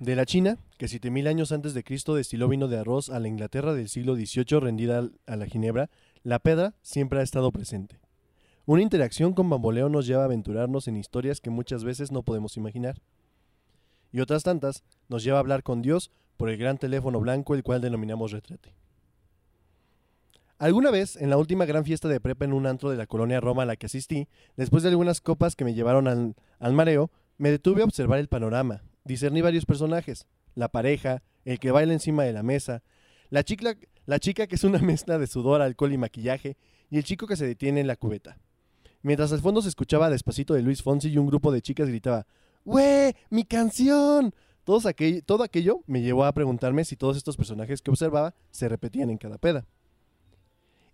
De la China, que 7000 años antes de Cristo destiló vino de arroz a la Inglaterra del siglo XVIII rendida a la ginebra, la pedra siempre ha estado presente. Una interacción con bamboleo nos lleva a aventurarnos en historias que muchas veces no podemos imaginar. Y otras tantas nos lleva a hablar con Dios por el gran teléfono blanco el cual denominamos retrete. Alguna vez, en la última gran fiesta de prepa en un antro de la colonia Roma a la que asistí, después de algunas copas que me llevaron al mareo, me detuve a observar el panorama. Discerní varios personajes. La pareja, el que baila encima de la mesa, la chica, la chica que es una mezcla de sudor, alcohol y maquillaje, y el chico que se detiene en la cubeta. Mientras al fondo se escuchaba despacito de Luis Fonsi y un grupo de chicas gritaba, ¡Güey! ¡Mi canción! Todos aquel- todo aquello me llevó a preguntarme si todos estos personajes que observaba se repetían en cada peda.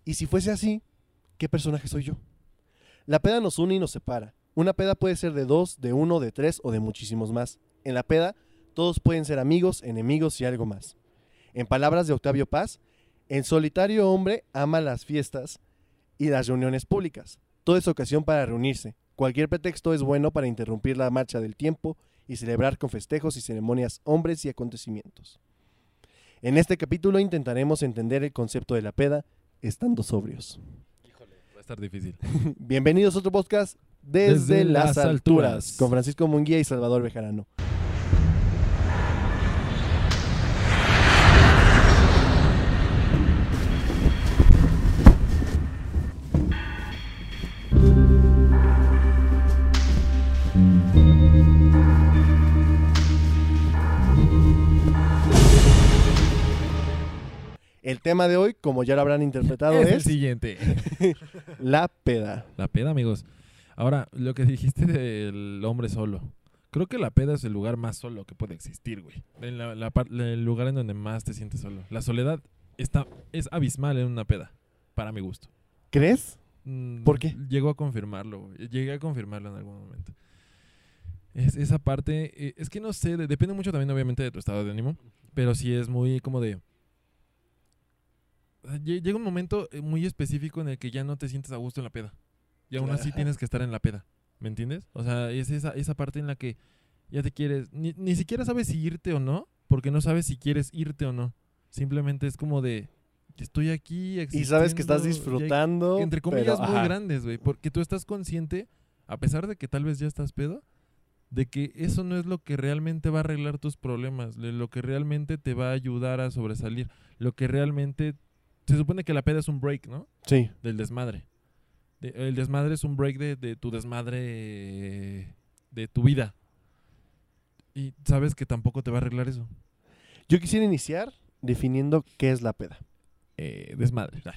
Y si fuese así, ¿qué personaje soy yo? La peda nos une y nos separa. Una peda puede ser de dos, de uno, de tres o de muchísimos más. En la peda, todos pueden ser amigos, enemigos y algo más. En palabras de Octavio Paz, el solitario hombre ama las fiestas y las reuniones públicas. Toda es ocasión para reunirse. Cualquier pretexto es bueno para interrumpir la marcha del tiempo y celebrar con festejos y ceremonias hombres y acontecimientos. En este capítulo intentaremos entender el concepto de la peda estando sobrios. Va a estar difícil. Bienvenidos a otro podcast desde, las alturas, alturas. con Francisco Munguía y Salvador Bejarano. El tema de hoy, como ya lo habrán interpretado, es el siguiente. la peda. La peda, amigos. Ahora, lo que dijiste del hombre solo. Creo que la peda es el lugar más solo que puede existir, güey. En la- la el lugar en donde más te sientes solo. La soledad está, es abismal en una peda, para mi gusto. ¿Crees? Mm, ¿Por qué? Llegó a confirmarlo, güey. Llegué a confirmarlo en algún momento. Es, esa parte, eh, es que no sé, de- depende mucho también obviamente de tu estado de ánimo, pero sí es muy como de... Ah, lle- Llega un momento eh, muy específico en el que ya no te sientes a gusto en la peda. Y aún así tienes que estar en la peda, ¿me entiendes? O sea, es esa, esa parte en la que ya te quieres, ni, ni siquiera sabes si irte o no, porque no sabes si quieres irte o no. Simplemente es como de, estoy aquí. Y sabes que estás disfrutando. entre comillas pero, muy grandes, güey, porque tú estás consciente, a pesar de que tal vez ya estás pedo, de que eso no es lo que realmente va a arreglar tus problemas, lo que realmente te va a ayudar a sobresalir, lo que realmente se supone que la peda es un break, ¿no? Sí. Del desmadre. De- el desmadre es un break de, de tu desmadre de tu vida. Y sabes que tampoco te va a arreglar eso. Yo quisiera iniciar definiendo qué es la peda. Eh, desmadre.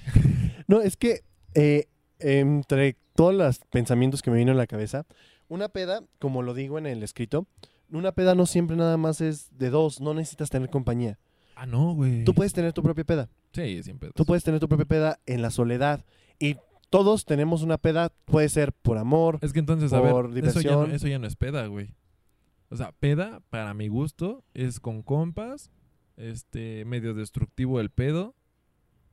No, es que eh, entre todos los pensamientos que me vino en la cabeza, una peda, como lo digo en el escrito, una peda no siempre nada más es de dos, no necesitas tener compañía. ah, no, güey. Tú puedes tener tu propia peda. Sí, siempre. Tú puedes tener tu propia peda en la soledad. Y todos tenemos una peda, puede ser por amor. Es que entonces, a ver, por eso ya, no, diversión. eso ya no es peda, güey. O sea, peda, para mi gusto, es con compas, este, medio destructivo el pedo.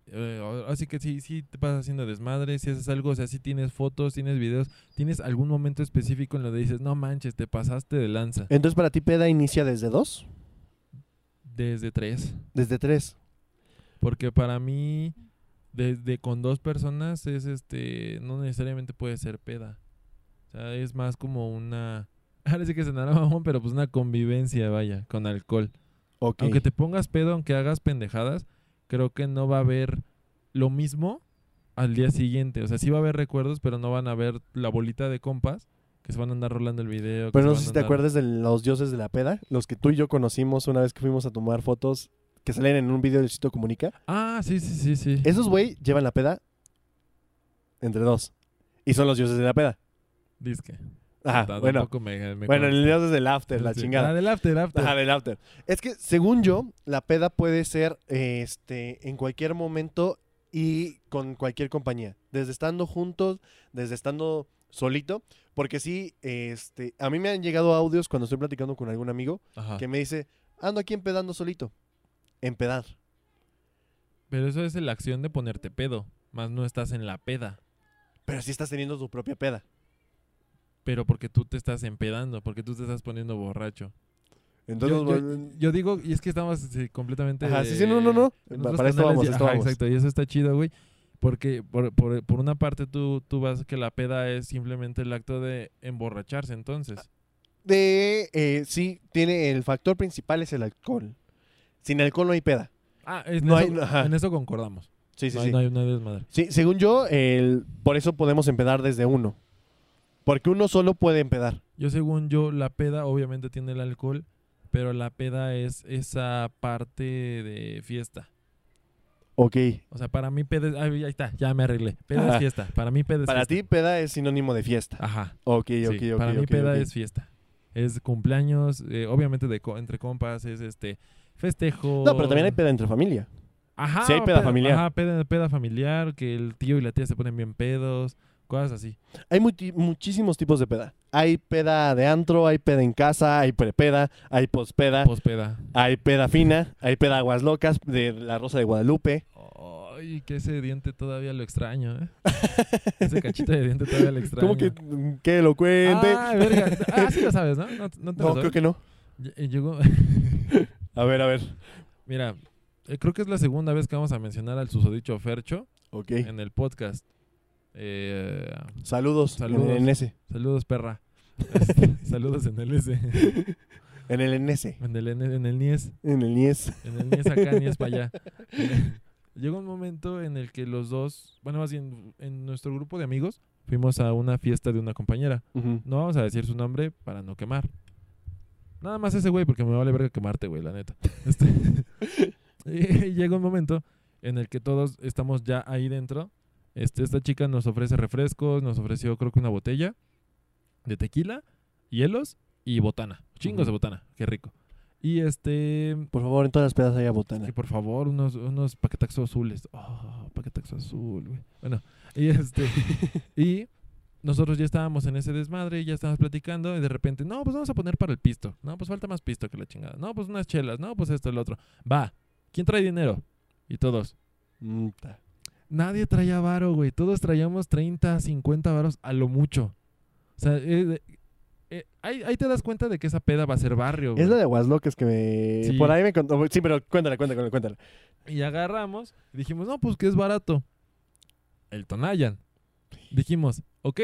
Eh, así que sí, sí te pasas haciendo desmadre, si haces algo, o sea, si tienes fotos, tienes videos, tienes algún momento específico en lo que dices, no manches, te pasaste de lanza. Entonces, para ti, peda inicia desde dos, Desde tres. desde tres. Porque para mí, desde con dos personas es este, no necesariamente puede ser peda. O sea, es más como una, ahora sí que se mamón, pero pues una convivencia, vaya, con alcohol. Ok. Aunque te pongas pedo, aunque hagas pendejadas, creo que no va a haber lo mismo al día siguiente. O sea, sí va a haber recuerdos, pero no van a haber la bolita de compas que se van a andar rolando el video. Pero no sé si te acuerdas de los dioses de la peda, los que tú y yo conocimos una vez que fuimos a tomar fotos que salen en un video del sitio Comunica. Ah, sí, sí, sí, sí. Esos güey llevan la peda entre dos. Y son los dioses de la peda. Disque. Ajá, bueno. me- me Bueno, el dios es del after, la Sí. chingada. Ah, del after, after. Ajá, del after. Es que, según yo, la peda puede ser este, en cualquier momento y con cualquier compañía. Desde estando juntos, desde estando solito. Porque sí, este, a mí me han llegado audios cuando estoy platicando con algún amigo Ajá. que me dice, ando aquí empedando solito. Empedar. Pero eso es la acción de ponerte pedo, más no estás en la peda. Pero sí estás teniendo tu propia peda. Pero porque tú te estás empedando, porque tú te estás poniendo borracho. Entonces, yo, yo- digo, y es que estamos sí, completamente. Ajá, sí, sí, no, no, no. para esto canales vamos, y- esto ajá, vamos. Exacto, y eso está chido, güey. Porque por, por, por una parte tú, tú vas que la peda es simplemente el acto de emborracharse, entonces. De, eh, sí, tiene el factor principal es el alcohol. Sin alcohol no hay peda. Ah, en, No eso, hay- ajá. en eso concordamos. Sí, sí, no, sí. no hay- hay desmadre. Sí, según yo, el, por eso podemos empedar desde uno. Porque uno solo puede empedar. Yo, según yo, la peda obviamente tiene el alcohol, pero la peda es esa parte de fiesta. Ok. O sea, para mí peda es... ahí está, ya me arreglé. Peda Ajá. es fiesta. Para mí peda es Para fiesta. ti, peda es sinónimo de fiesta. Ajá. Ok, sí, ok, ok. para mí ok, peda ok. es fiesta. Es cumpleaños, eh, obviamente de co- entre compas, es este festejo. No, pero también hay peda entre familia. Ajá, sí hay peda familiar. Ajá, peda, peda familiar, que el tío y la tía se ponen bien pedos, cosas así. Hay muchísimos tipos de peda. Hay peda de antro, hay peda en casa, hay prepeda, hay pospeda, Pospeda. hay peda fina, hay peda aguas locas de la Rosa de Guadalupe. Ay, que ese diente todavía lo extraño, ¿eh? ese cachito de diente todavía lo extraño. ¿Cómo que, mm, que lo cuente? Ah, verga. Ah, sí lo sabes, ¿no? No, no te no, creo que no. Eh, Llegó... A ver, a ver. Mira, eh, creo que es la segunda vez que vamos a mencionar al susodicho Fercho Ok. en el podcast. Eh, Saludos. Saludos. En el NS. saludos, perra. Este, saludos en el S. En el NS. En el, N- en el NIES. En el NIES. En el NIES acá, NIES para allá. Llegó un momento en el que los dos, bueno, más bien en nuestro grupo de amigos, fuimos a una fiesta de una compañera. Ujú. No vamos a decir su nombre para no quemar. Nada más ese güey, porque me vale verga quemarte, güey, la neta. Este, y llega un momento en el que todos estamos ya ahí dentro. Este, esta chica nos ofrece refrescos, nos ofreció creo que una botella de tequila, hielos y botana. Chingos de Ujú. botana, qué rico. Y este, Por favor, en todas las pedas haya botana. que por favor, unos, unos paquetaxos azules. Oh, paquetaxo azul, güey. Bueno, y este. y nosotros ya estábamos en ese desmadre, ya estábamos platicando, y de repente, no, pues vamos a poner para el pisto. No, pues falta más pisto que la chingada. No, pues unas chelas. No, pues esto, el otro. Va, ¿quién trae dinero? Y todos. Mm. Nadie traía varo, güey. Todos traíamos 30, 50 varos a lo mucho. O sea, eh, eh, ahí, ahí te das cuenta de que esa peda va a ser barrio, güey. Es la de aguas locas que me... Sí. Por ahí me contó. Sí, pero cuéntala, cuéntala, cuéntala. Y agarramos y dijimos, no, pues que es barato. El Tonayan. Dijimos, ok,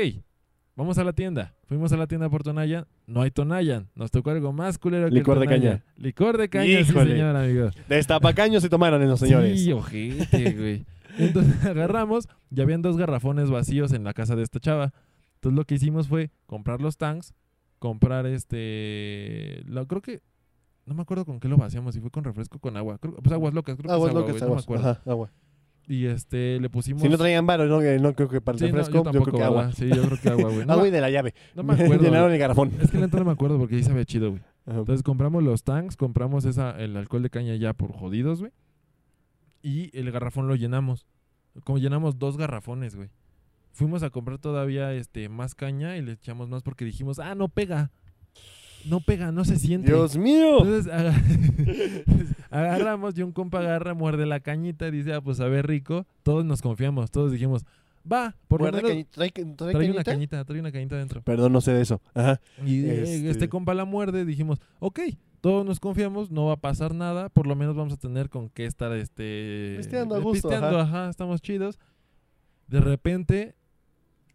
vamos a la tienda. Fuimos a la tienda por Tonayan, no hay Tonayan. Nos tocó algo más culero que Licor el de caña. Licor de caña, sí, Híjole. señor, amigo. Destapacaños se tomaron esos señores. Sí, ojete, güey. Entonces agarramos y habían dos garrafones vacíos en la casa de esta chava. Entonces lo que hicimos fue comprar los tanks, comprar este... Lo, creo que... No me acuerdo con qué lo vaciamos, si fue con refresco con agua. Creo- pues aguas locas, creo que Aguas es agua, locas, güey, no me aguas. acuerdo. Ajá, agua. Y este, le pusimos... Si no traían varo, no, no creo que para el Sí, refresco, yo yo, tampoco, creo que agua. ¿verdad? Sí, yo creo que agua, güey. No, agua me- y de la llave. no me acuerdo. Llenaron el garrafón. Es que la no me acuerdo porque ahí sabía chido, güey. Ajá. Entonces compramos los tanks, compramos esa, el alcohol de caña ya por jodidos, güey. Y el garrafón lo llenamos. Como llenamos dos garrafones, güey. Fuimos a comprar todavía este más caña y le echamos más porque dijimos, ah, no pega. No pega, no se siente. Dios mío. Entonces aga- agarramos y un compa agarra, muerde la cañita y dice, ah, pues sabe rico. Todos nos confiamos, todos dijimos, va, por lo menos ¿Trae, trae trae una cañita? trae una cañita dentro. Perdón, no sé de eso. Ajá. Y eh, este... Este- compa la muerde, dijimos, ok, todos nos confiamos, no va a pasar nada, por lo menos vamos a tener con qué estar este Pisteando a eh, gusto, pisteando, ajá. ajá, estamos chidos. De repente,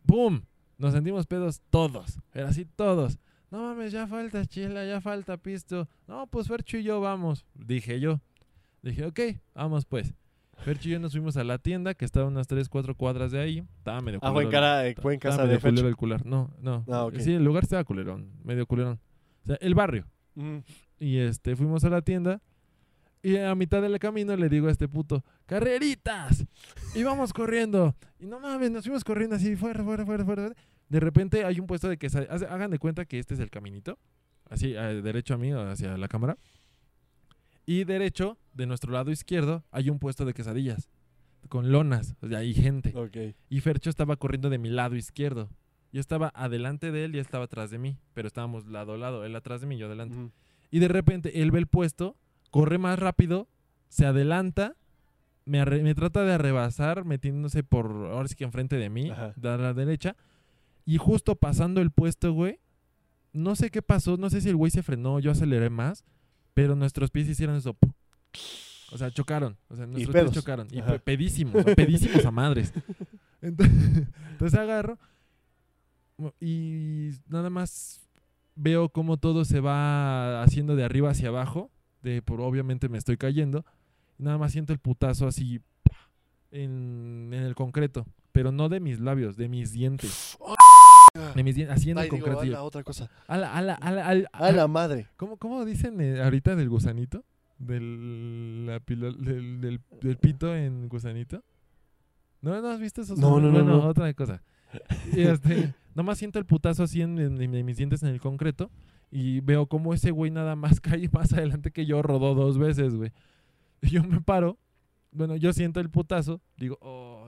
¡pum! Nos sentimos pedos todos, pero así todos. No mames, ya falta chela, ya falta pisto. No, pues Fercho y yo vamos, dije yo. Dije, ok, vamos pues. Fercho y yo nos fuimos a la tienda que estaba a unas 3, 4 cuadras de ahí. Estaba medio Ah, en, culero. cara, eh, fue en casa medio de Fercho. culero el cular. No, no. Ah. Sí, el lugar estaba culerón, medio culerón. O sea, el barrio. Mm. Y este, fuimos a la tienda. Y a mitad del camino le digo a este puto, ¡carreritas! Y vamos corriendo. Y no mames, nos fuimos corriendo así, fuera, fuera, fuera, fuera. De repente hay un puesto de quesadillas. Hagan de cuenta que este es el caminito. Así, derecho a mí, hacia la cámara. Y derecho, de nuestro lado izquierdo, hay un puesto de quesadillas. Con lonas, o sea, hay gente. Ok. Y Fercho estaba corriendo de mi lado izquierdo. Yo estaba adelante de él y él estaba atrás de mí. Pero estábamos lado a lado. Él atrás de mí, yo adelante. Y de repente él ve el puesto, corre más rápido, se adelanta, me, trata de arrebasar, metiéndose por, ahora sí que enfrente de mí, Ajá. de la derecha. Y justo pasando el puesto, güey, no sé qué pasó, no sé si el güey se frenó, yo aceleré más. pero nuestros pies hicieron eso. O sea, chocaron. O sea, nuestros pies chocaron. Y Ajá. pedísimos, pedísimos a madres. Entonces, entonces agarro y nada más veo cómo todo se va haciendo de arriba hacia abajo. De, por, obviamente me estoy cayendo. Nada más siento el putazo así en, en el concreto. Pero no de mis labios, de mis dientes. De mis dientes, el Ay, digo, concreto. a la otra cosa. a la, a la, a la, al- A la madre. ¿Cómo, cómo dicen eh, ahorita del gusanito? Del, la pilo- del, del, del pito en gusanito. ¿No, no has visto esos? No, no, no, Bueno, no. otra cosa. Y este, nomás siento el putazo así en, en- en mis dientes en el concreto y veo como ese güey nada más cae más adelante que yo, rodó dos veces, güey. Y yo me paro, bueno, yo siento el putazo, digo,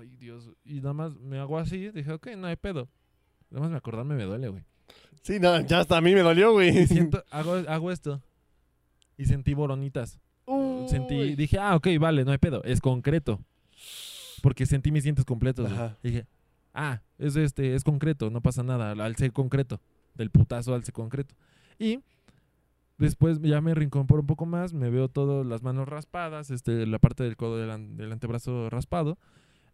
ay, Dios, y nada más me hago así, dije, ok, no hay pedo. Nada más me acordarme me duele, güey. Sí, no, ya hasta a mí me dolió, güey. Siento, hago, hago esto. Y sentí boronitas. Sentí, Uy. dije, ah, ok, vale, no hay pedo. Es concreto. Porque sentí mis dientes completos. güey. Dije, ah, es este, es concreto, no pasa nada. Al ser concreto. Del putazo al ser concreto. Y después ya me reincorporo un poco más, me veo todo, las manos raspadas, este, la parte del codo del, del antebrazo raspado.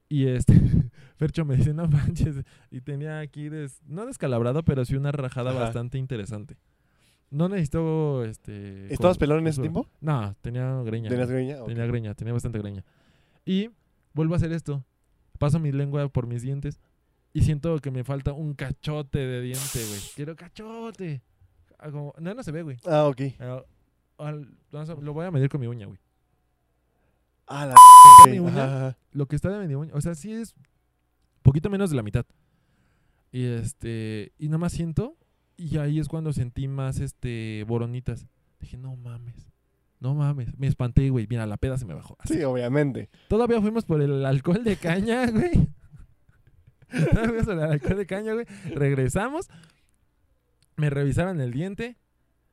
Y este, Fercho me dice, no manches. Y tenía aquí, des- no descalabrado, pero sí una rajada Ajá. bastante interesante. No necesito, este... ¿Estabas pelón en ese tiempo? No, tenía greña. ¿Tenías greña? Tenía greña, tenía bastante greña. Y vuelvo a hacer esto. Paso mi lengua por mis dientes y siento que me falta un cachote de diente, güey. Quiero cachote. Ah, como- no, no se ve, güey. Ah, ok. Ah, al- lo voy a medir con mi uña, güey. Ah, la ok, uña, ajá, ajá. Lo que está de mi uña, o sea, sí es poquito menos de la mitad. Y este, y nada más siento y ahí es cuando sentí más este boronitas. Dije, "No mames. No mames, me espanté, güey. Mira, la peda se me bajó. Así. Sí, obviamente. Todavía fuimos por el alcohol de caña, güey. Todavía fuimos por el alcohol de caña, güey. Regresamos. Me revisaron el diente.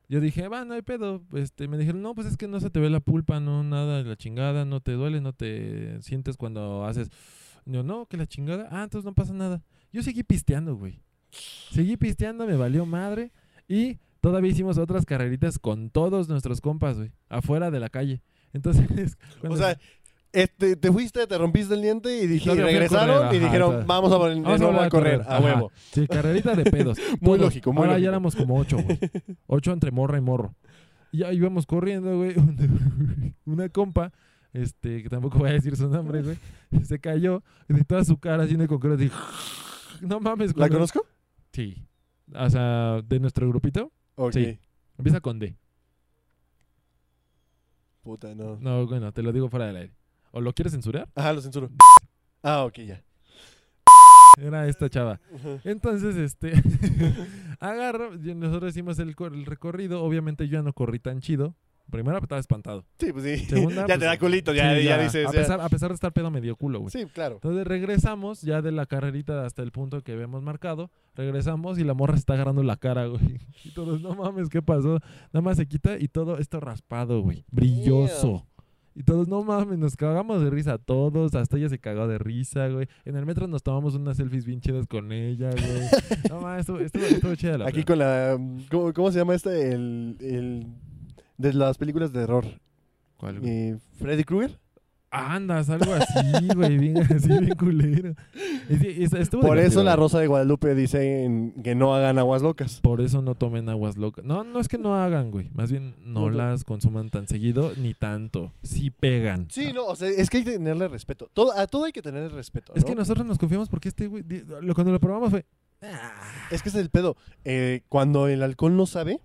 Yo dije, va, no hay pedo. Este, me dijeron, no, pues es que no se te ve la pulpa, no, nada la chingada, no te duele, no te sientes cuando haces. Yo, no, que la chingada. Ah, entonces no pasa nada. Yo seguí pisteando, güey. Seguí pisteando, me valió madre. Y todavía hicimos otras carreritas con todos nuestros compas, güey. Afuera de la calle. Entonces, O sea, este, te fuiste, te rompiste el diente y, dije, y regresaron correr, y dijeron, vamos a, Vamos a correr, a ajá. huevo. Sí, carrerita de pedos. Muy lógico, muy Ahora ya éramos como ocho, güey. Ocho entre morra y morro. Y ya íbamos corriendo, güey. Una compa, este, que tampoco voy a decir su nombre, güey, se cayó y de toda su cara el concreto. así, No mames, ¿La cuando- conozco? Sí. O sea, de nuestro grupito, Ok. Sí. empieza con D. Puta, no. No, bueno, te lo digo fuera del aire. ¿O lo quieres censurar? Ajá, lo censuro. Ah, ok, ya. Era esta chava. Entonces, este, agarro, y nosotros hicimos el, cor- el recorrido, obviamente yo ya no corrí tan chido. Primero estaba espantado. Sí, pues sí. Segunda, ya pues, te da culito, ya, Sí, ya, dices. A ya. pesar, a pesar de estar pedo me dio culo, güey. Sí, claro. Entonces regresamos ya de la carrerita hasta el punto que habíamos marcado. Regresamos y la morra se está agarrando la cara, güey. Y todos, no mames, ¿qué pasó? Nada más se quita y todo esto raspado, güey. Brilloso. Y todos, no mames, nos cagamos de risa todos. Hasta ella se cagó de risa, güey. En el metro nos tomamos unas selfies bien chidas con ella, güey. No mames, estuvo, estuvo, estuvo chida la Aquí con la. ¿cómo, cómo se llama este? El, el. De las películas de terror. ¿Cuál, güey? Eh, ¿Freddy Krueger? Andas, algo así, güey. Bien, así, bien culero. Es- estuvo Por eso la. Rosa de Guadalupe dice en- que no hagan aguas locas. Por eso no tomen aguas locas. No, no es que no hagan, güey. Más bien no las consuman tan seguido ni tanto. Sí pegan. Sí, no, o sea, es que hay que tenerle respeto. Todo, a todo hay que tenerle respeto. Es que nosotros nos confiamos porque este güey, cuando lo probamos fue... Es que es el pedo. Eh, cuando el alcohol no sabe,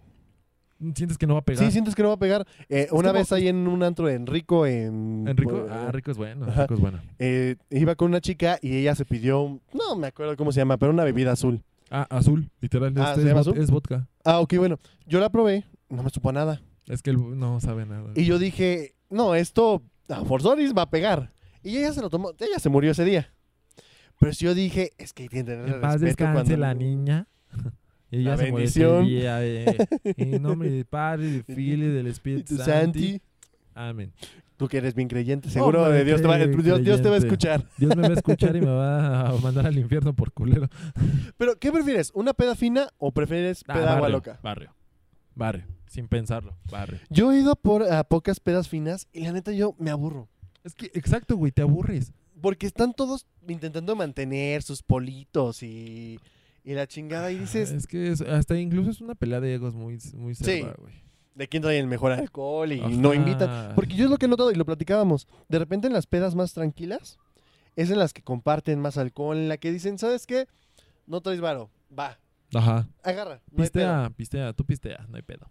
Sientes que no va a pegar. sí sientes que no va a pegar. Eh, una vez ahí en un antro en Rico, en. Enrico, eh, ah, Rico es bueno, Ajá. Rico es bueno. eh, iba con una chica y ella se pidió, no me acuerdo cómo se llama, pero una bebida azul. Ah, azul, literal. Ah, este ¿se es, llama vod- azul? es vodka. Ah, ok, bueno. Yo la probé, no me supo a nada. Es que él no sabe nada. Y yo dije, no, esto a Forzoris va a pegar. Y ella se lo tomó, ella se murió ese día. Pero si yo dije, es que hay que tenerle En paz respeto descanse cuando- la niña. Y La se bendición. día, eh. En nombre del Padre, del y del Espíritu tu Santo. Amén. tú que eres bien creyente, seguro Hombre, de Dios te, va, Dios, Dios te va a escuchar. Dios me va a escuchar y me va a mandar al infierno por culero. Pero, ¿qué prefieres? ¿Una peda fina o prefieres Ah, peda agua barrio, loca? Barrio. barre. Sin pensarlo, barre. Yo he ido por, a pocas pedas finas y la neta yo me aburro. Es que, exacto, güey, te aburres. Porque están todos intentando mantener sus politos y, y la chingada. Y dices, Es que es- hasta incluso es una pelea de egos muy, muy cerda, güey. ¿de quién trae el mejor alcohol? Y Ajá. no invitan. Porque yo es lo que he notado y lo platicábamos. De repente en las pedas más tranquilas es en las que comparten más alcohol, en la que dicen, ¿sabes qué? No traes varo. Va, Ajá. agarra. No hay pedo". Pistea, pistea, tú pistea, no hay pedo.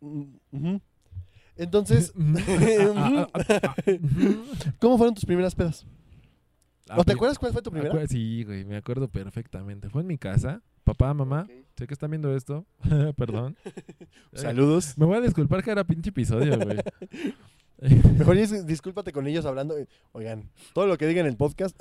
Mm. Entonces, Ah, ah, ah, ah. ¿cómo fueron tus primeras pedas? Ah, ¿O te pues, acuerdas cuál fue tu primera? Sí, güey, me acuerdo perfectamente. Fue en mi casa, papá, mamá, Ok. sé que están viendo esto, perdón. Eh, Saludos. Me voy a disculpar que era pinche episodio, güey. Mejor dis- discúlpate con ellos hablando. Oigan, todo lo que digan en el podcast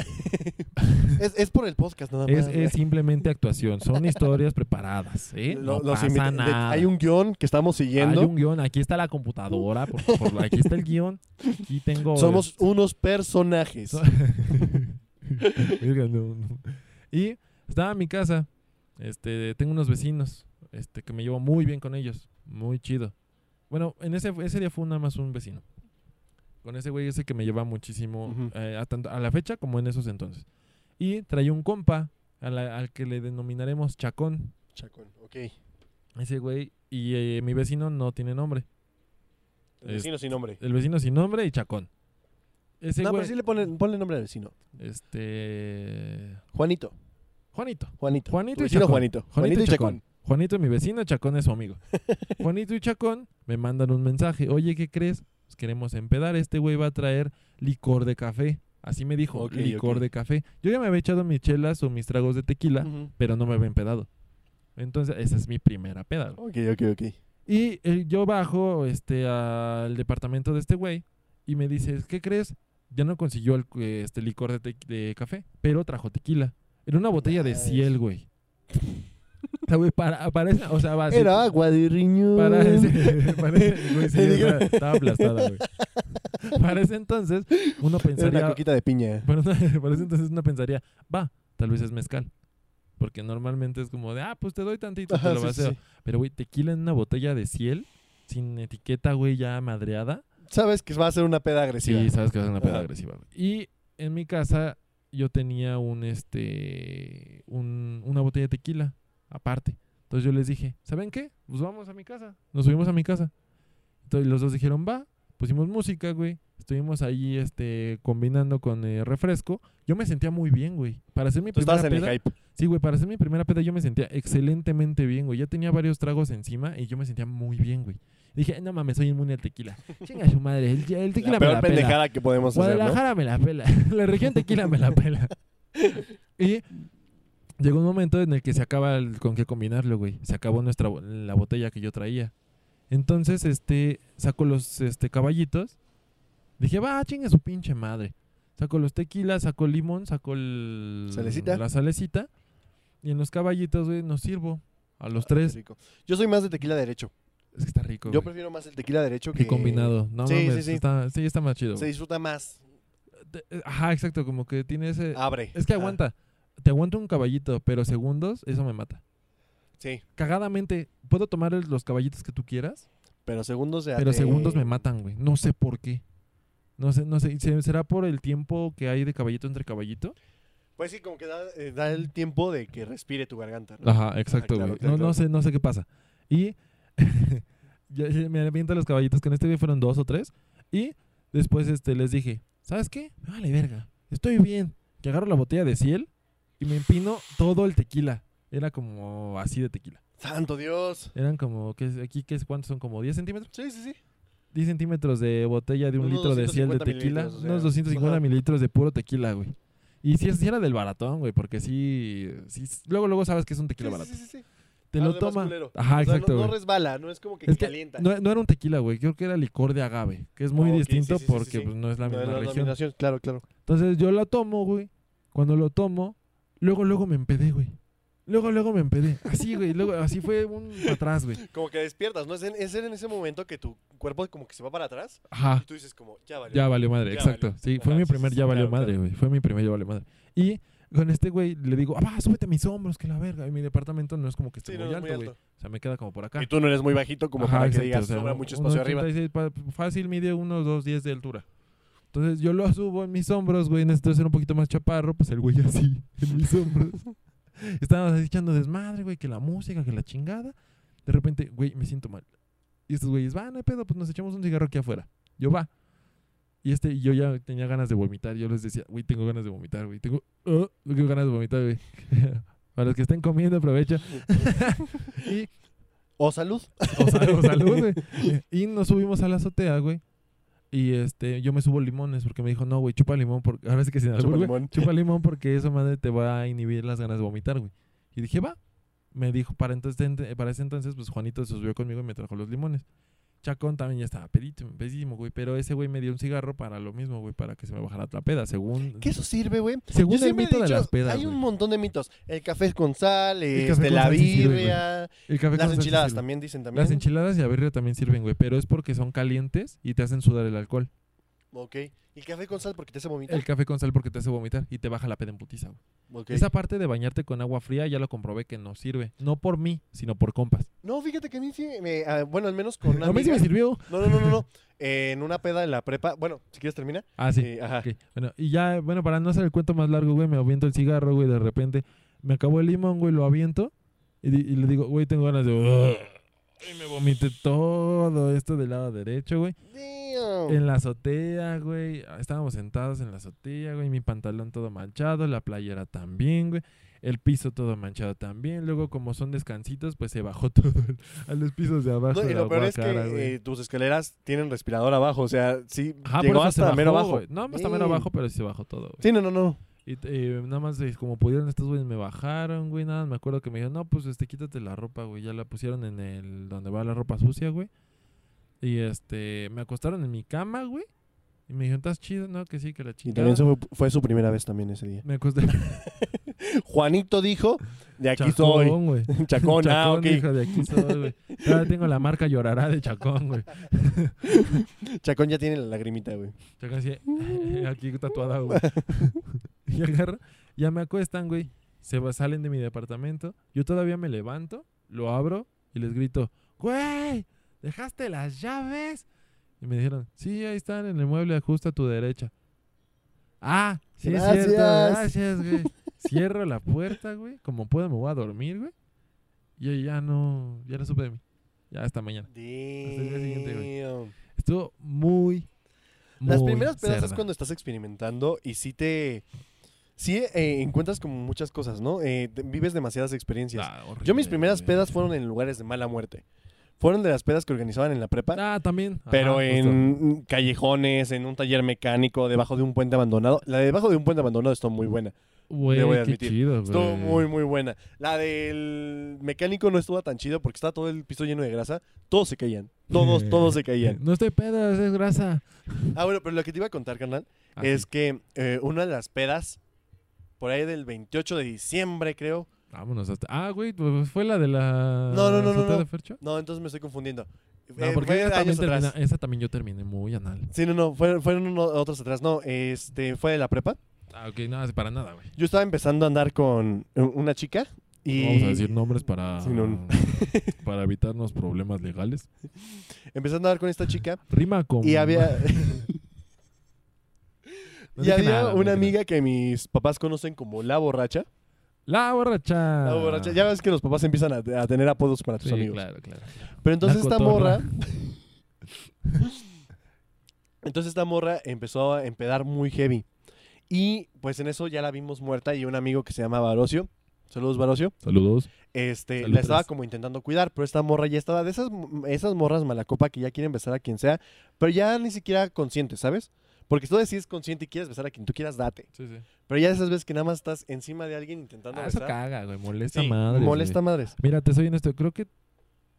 es, es por el podcast nada más. es, es simplemente actuación, son historias preparadas, ¿eh? Lo- no los pasa nada. hay un guion que estamos siguiendo. Hay un guion, aquí está la computadora, por aquí está el guion. Aquí tengo... Somos unos personajes. Y estaba en mi casa. Este, tengo unos vecinos, este, que me llevo muy bien con ellos, muy chido. Bueno, en ese, ese día fue nada más un vecino. Con ese güey ese que me lleva muchísimo eh, a, tanto- a la fecha como en esos entonces. Y traía un compa a la- al que le denominaremos Chacón. Chacón, ok. Ese güey y eh, mi vecino no tiene nombre. El Es- vecino sin nombre. El vecino sin nombre y Chacón. Ese no, güey, pero sí le ponen, ponle nombre al vecino. este Juanito. Juanito. Juanito. Juanito Tu y vecino Chacón. Juanito. Juanito y Chacón. Juanito, mi vecino, Chacón es su amigo. Juanito y Chacón me mandan un mensaje. Oye, ¿qué crees? Pues queremos empedar. Este güey va a traer licor de café. Así me dijo, Ok, licor ok. de café. Yo ya me había echado mis chelas o mis tragos de tequila, Ujú. pero no me había empedado. Entonces, esa es mi primera peda. güey. Ok, ok, ok. Y eh, yo bajo este al departamento de este güey y me dice, ¿qué crees? Ya no consiguió el, eh, este licor de, de café, pero trajo tequila. Era una botella de ciel, güey. O sea, güey, para, para esa- o sea, va así- Era agua de riñón. para ese, para ese- güey, sí, estaba, estaba aplastada, güey. Para ese entonces, uno Era una pensaría, coquita de piña. para, para ese entonces uno pensaría, va, tal vez es mezcal. Porque normalmente es como de, ah, pues te doy tantito, Ajá, te lo sí, sí. Pero, güey, tequila en una botella de ciel, sin etiqueta, güey, ya madreada. Sabes que va a ser una peda agresiva. Sí, sabes que va a ser una peda agresiva. Y en mi casa yo tenía un, este, un, una botella de tequila aparte. Entonces yo les dije, ¿saben qué? Pues vamos a mi casa. Nos subimos a mi casa. Entonces los dos dijeron, va. Pusimos música, güey. Estuvimos ahí, este, combinando con eh, refresco. Yo me sentía muy bien, güey. Para hacer mi Tú primera estabas en peda. el hype. Sí, güey, para hacer mi primera peda yo me sentía excelentemente bien, güey. Ya tenía varios tragos encima y yo me sentía muy bien, güey. Dije, no mames, soy inmune al tequila. Chinga su madre, el, el tequila La me peor la pela. pendejada que podemos hacer, ¿no? Guadalajara me la pela. La región tequila me la pela. y llegó un momento en el que se acaba el- con qué combinarlo, güey. Se acabó nuestra la botella que yo traía. Entonces, este, saco los este caballitos. Dije, va, chinga su pinche madre. Saco los tequilas, saco el limón, saco el, Salecita. la salecita. Y en los caballitos, güey, nos sirvo. A los Ah, tres. rico. Yo soy más de tequila derecho. Es que está rico. Yo güey. prefiero más el tequila derecho que que combinado. No Sí, mames, sí, sí. Está, sí, está más chido. Se disfruta más. Eh, Ajá, exacto, como que tiene ese... Abre. Es que Ah, aguanta. Te aguanta un caballito, pero segundos, eso me mata. sí, Cagadamente, puedo tomar los caballitos que tú quieras, pero segundos de pero segundos me matan, güey. No sé por qué. No sé, no sé. ¿se- ¿Será por el tiempo que hay de caballito entre caballito? Pues sí, como que da, eh, da el tiempo de que respire tu garganta. ¿no? Ajá, exacto, claro, güey. claro, no, no claro. sé, no sé qué pasa. Y ya- ya me aviento los caballitos. Con este güey fueron dos o tres. Y después este, les dije, ¿sabes qué? Me Vale, verga. Estoy bien. Que agarro la botella de ciel y me empino todo el tequila. Era como así de tequila. Santo Dios. Eran como, ¿qué es, aquí qué es, cuántos son? ¿Como 10 centímetros? Sí, sí, sí. 10 centímetros de botella de un Unos litro de ciel de 250 tequila. mililitros, o sea, unos 250 ajá. mililitros de puro tequila, güey. Y si era del baratón, güey, porque sí, sí, luego, luego sabes que es un tequila Sí, barato. sí, sí, sí. Te Algo lo toma. Ajá, O sea, exacto, no, resbala, no es como que Es que calienta. no, no era un tequila, güey. Creo que era licor de agave, que es muy distinto sí, sí, porque sí. pues, no es la misma no, región. Claro, claro. Entonces yo la tomo, güey. Cuando lo tomo, luego, luego me empedé, güey. Luego, luego me empedé. Así, güey. Luego, así fue un atrás, güey. Como que despiertas, ¿no? Es en, es en ese momento que tu cuerpo como que se va para atrás Ajá. y tú dices como, ya valió. Ya valió madre, Ya exacto. valió. Sí, Ajá, fue mi primer ya valió claro, madre, claro. güey. Fue mi primer ya valió madre. Y con este güey le digo, ah, va, súbete a mis hombros, que la verga. Y mi departamento no es como que esté Sí, no, muy es muy alto, güey. alto. O sea, me queda como por acá. Y tú no eres muy bajito como Ajá, para que exacto, digas, o sea, sobra mucho espacio arriba. 1.86, pa- fácil mide unos 2.10 de altura. Entonces yo lo subo en mis hombros, güey. Necesito ser un poquito más chaparro. Pues el güey así, en mis hombros. Estábamos así echando desmadre, güey. Que la música, que la chingada. De repente, güey, me siento mal. Y estos güeyes, va, no hay pedo, pues nos echamos un cigarro aquí afuera. Yo, va. Y este, yo ya tenía ganas de vomitar. Yo les decía, güey, tengo ganas de vomitar, güey. Tengo, uh, tengo ganas de vomitar, güey. Para los que estén comiendo, aprovecha. y O salud. o, sal- o salud, güey. Y nos subimos a la azotea, güey. Y este, yo me subo limones porque me dijo, no, güey, chupa limón. Porque, ahora sí que sin albur, Chupa limón. Chupa limón porque eso, madre, te va a inhibir las ganas de vomitar, güey. Y dije, va. Me dijo, para, entonces, para ese entonces, pues Juanito se subió conmigo y me trajo los limones. Chacón también ya estaba pedito, pedísimo, güey. Pero ese güey me dio un cigarro para lo mismo, güey, para que se me bajara la peda, según... ¿Qué eso sirve, güey? Según el mito de las pedas, Hay un güey. montón de mitos. El café con sal, café este, con la sí birria, El café las sí enchiladas también dicen también. Las enchiladas y la birria también sirven, güey. Pero es porque son calientes y te hacen sudar el alcohol. Ok. ¿Y el café con sal porque te hace vomitar? El café con sal porque te hace vomitar y te baja la peda en putiza, güey. Ok. Esa parte de bañarte con agua fría ya lo comprobé que no sirve. No por mí, sino por compas. No, fíjate que a mí sí me... ah, bueno, al menos con una A mí sí amiga- me sirvió. No, no, no, no, no. Eh, en una peda en la prepa... Bueno, si quieres termina. Ah, sí. Eh, ajá. Ok, Bueno, y ya, bueno, para no hacer el cuento más largo, güey, me aviento el cigarro, güey, de repente me acabó el limón, güey, lo aviento y, di- y le digo, güey, tengo ganas de... Y me vomité todo esto del lado derecho, güey. Damn. En la azotea, güey. Estábamos sentados en la azotea, güey. Mi pantalón todo manchado, la playera también, güey. El piso todo manchado también. Luego, como son descansitos, pues se bajó todo el- a los pisos de abajo. No, y lo peor es que guacara, güey. eh, tus escaleras tienen respirador abajo. O sea, sí, Ajá, llegó hasta mero abajo. güey. No, hasta mero Sí. abajo, pero sí se bajó todo, güey. Sí, no, no, no. Y eh, nada más, eh, como pudieron, estos güeyes me bajaron, güey. Nada, me acuerdo que me dijeron, no, pues este, quítate la ropa, güey. Ya la pusieron en el donde va la ropa sucia, güey. Y este, me acostaron en mi cama, güey. Y me dijeron, ¿estás chido? No, que sí, que la Y chingada. también fue, fue su primera vez también ese día. Me acosté. Juanito dijo, de aquí soy. Chacón, güey. Chacón, ah, ok. dijo, de aquí soy, güey. Todavía tengo la marca Llorará de Chacón, güey. Chacón ya tiene la lagrimita, güey. Chacón así, aquí tatuada, güey. y agarra, ya me acuestan, güey. Se va- salen de mi departamento. Yo todavía me levanto, lo abro y les grito, güey, ¿dejaste las llaves? Y me dijeron, sí, ahí están en el mueble, ajusta a tu derecha. Ah, sí es cierto, Gracias. gracias, güey. Cierro la puerta, güey. Como puedo me voy a dormir, güey. Y ya no, ya no supe de mí. Ya hasta mañana. el día siguiente, güey. Damn. Estuvo muy, Las primeras cerda. cuando estás experimentando y sí te... Sí eh, encuentras como muchas cosas, ¿no? Eh, te- vives demasiadas experiencias. Ah, Yo mis primeras güey. pedas fueron en lugares de mala muerte. Fueron de las pedas que organizaban en la prepa, Ah, también. pero justo. en callejones, en un taller mecánico, debajo de un puente abandonado. La de debajo de un puente abandonado estuvo muy buena. Güey, debo de qué admitir. chido, güey. Estuvo muy, muy buena. La del mecánico no estuvo tan chido porque estaba todo el piso lleno de grasa. Todos se caían. Todos, todos se caían. No estoy pedas, es grasa. Ah, bueno, pero lo que te iba a contar, carnal, Ah, es sí. que eh, una de las pedas, por ahí del 28 de diciembre, creo. Vámonos hasta. Ah, güey, pues fue la de la. No, no, no, no, no. de Fercho. No, entonces me estoy confundiendo. No, Eh, porque esa también, termina- esa también yo terminé muy anal. Sí, no, no, fueron, otros atrás. No, este, fue de la prepa. Ah, ok, nada, para nada, güey. Yo estaba empezando a andar con un- una chica y No Vamos a decir nombres para. Sí, no. para evitarnos problemas legales. empezando a andar con esta chica Rima con. y había No y había nada, una amiga que mis papás conocen como la borracha. La borracha. La borracha. Ya ves que los papás empiezan a, a tener apodos para tus Sí, amigos. claro, claro. Pero entonces esta morra. entonces esta morra empezó a empedar muy heavy. Y pues en eso ya la vimos muerta y un amigo que se llama Barocio. Saludos, Barocio. Saludos. Este, la estaba como intentando cuidar, pero esta morra ya estaba de esas, esas morras malacopa que ya quieren besar a quien sea, pero ya ni siquiera consciente, ¿sabes? Porque tú decides consciente y quieres besar a quien tú quieras, date. Sí, sí. Pero ya esas veces que nada más estás encima de alguien intentando Ah, eso besar. caga, güey. Molesta Sí, madre. molesta madres. Mira, te soy honesto. Creo que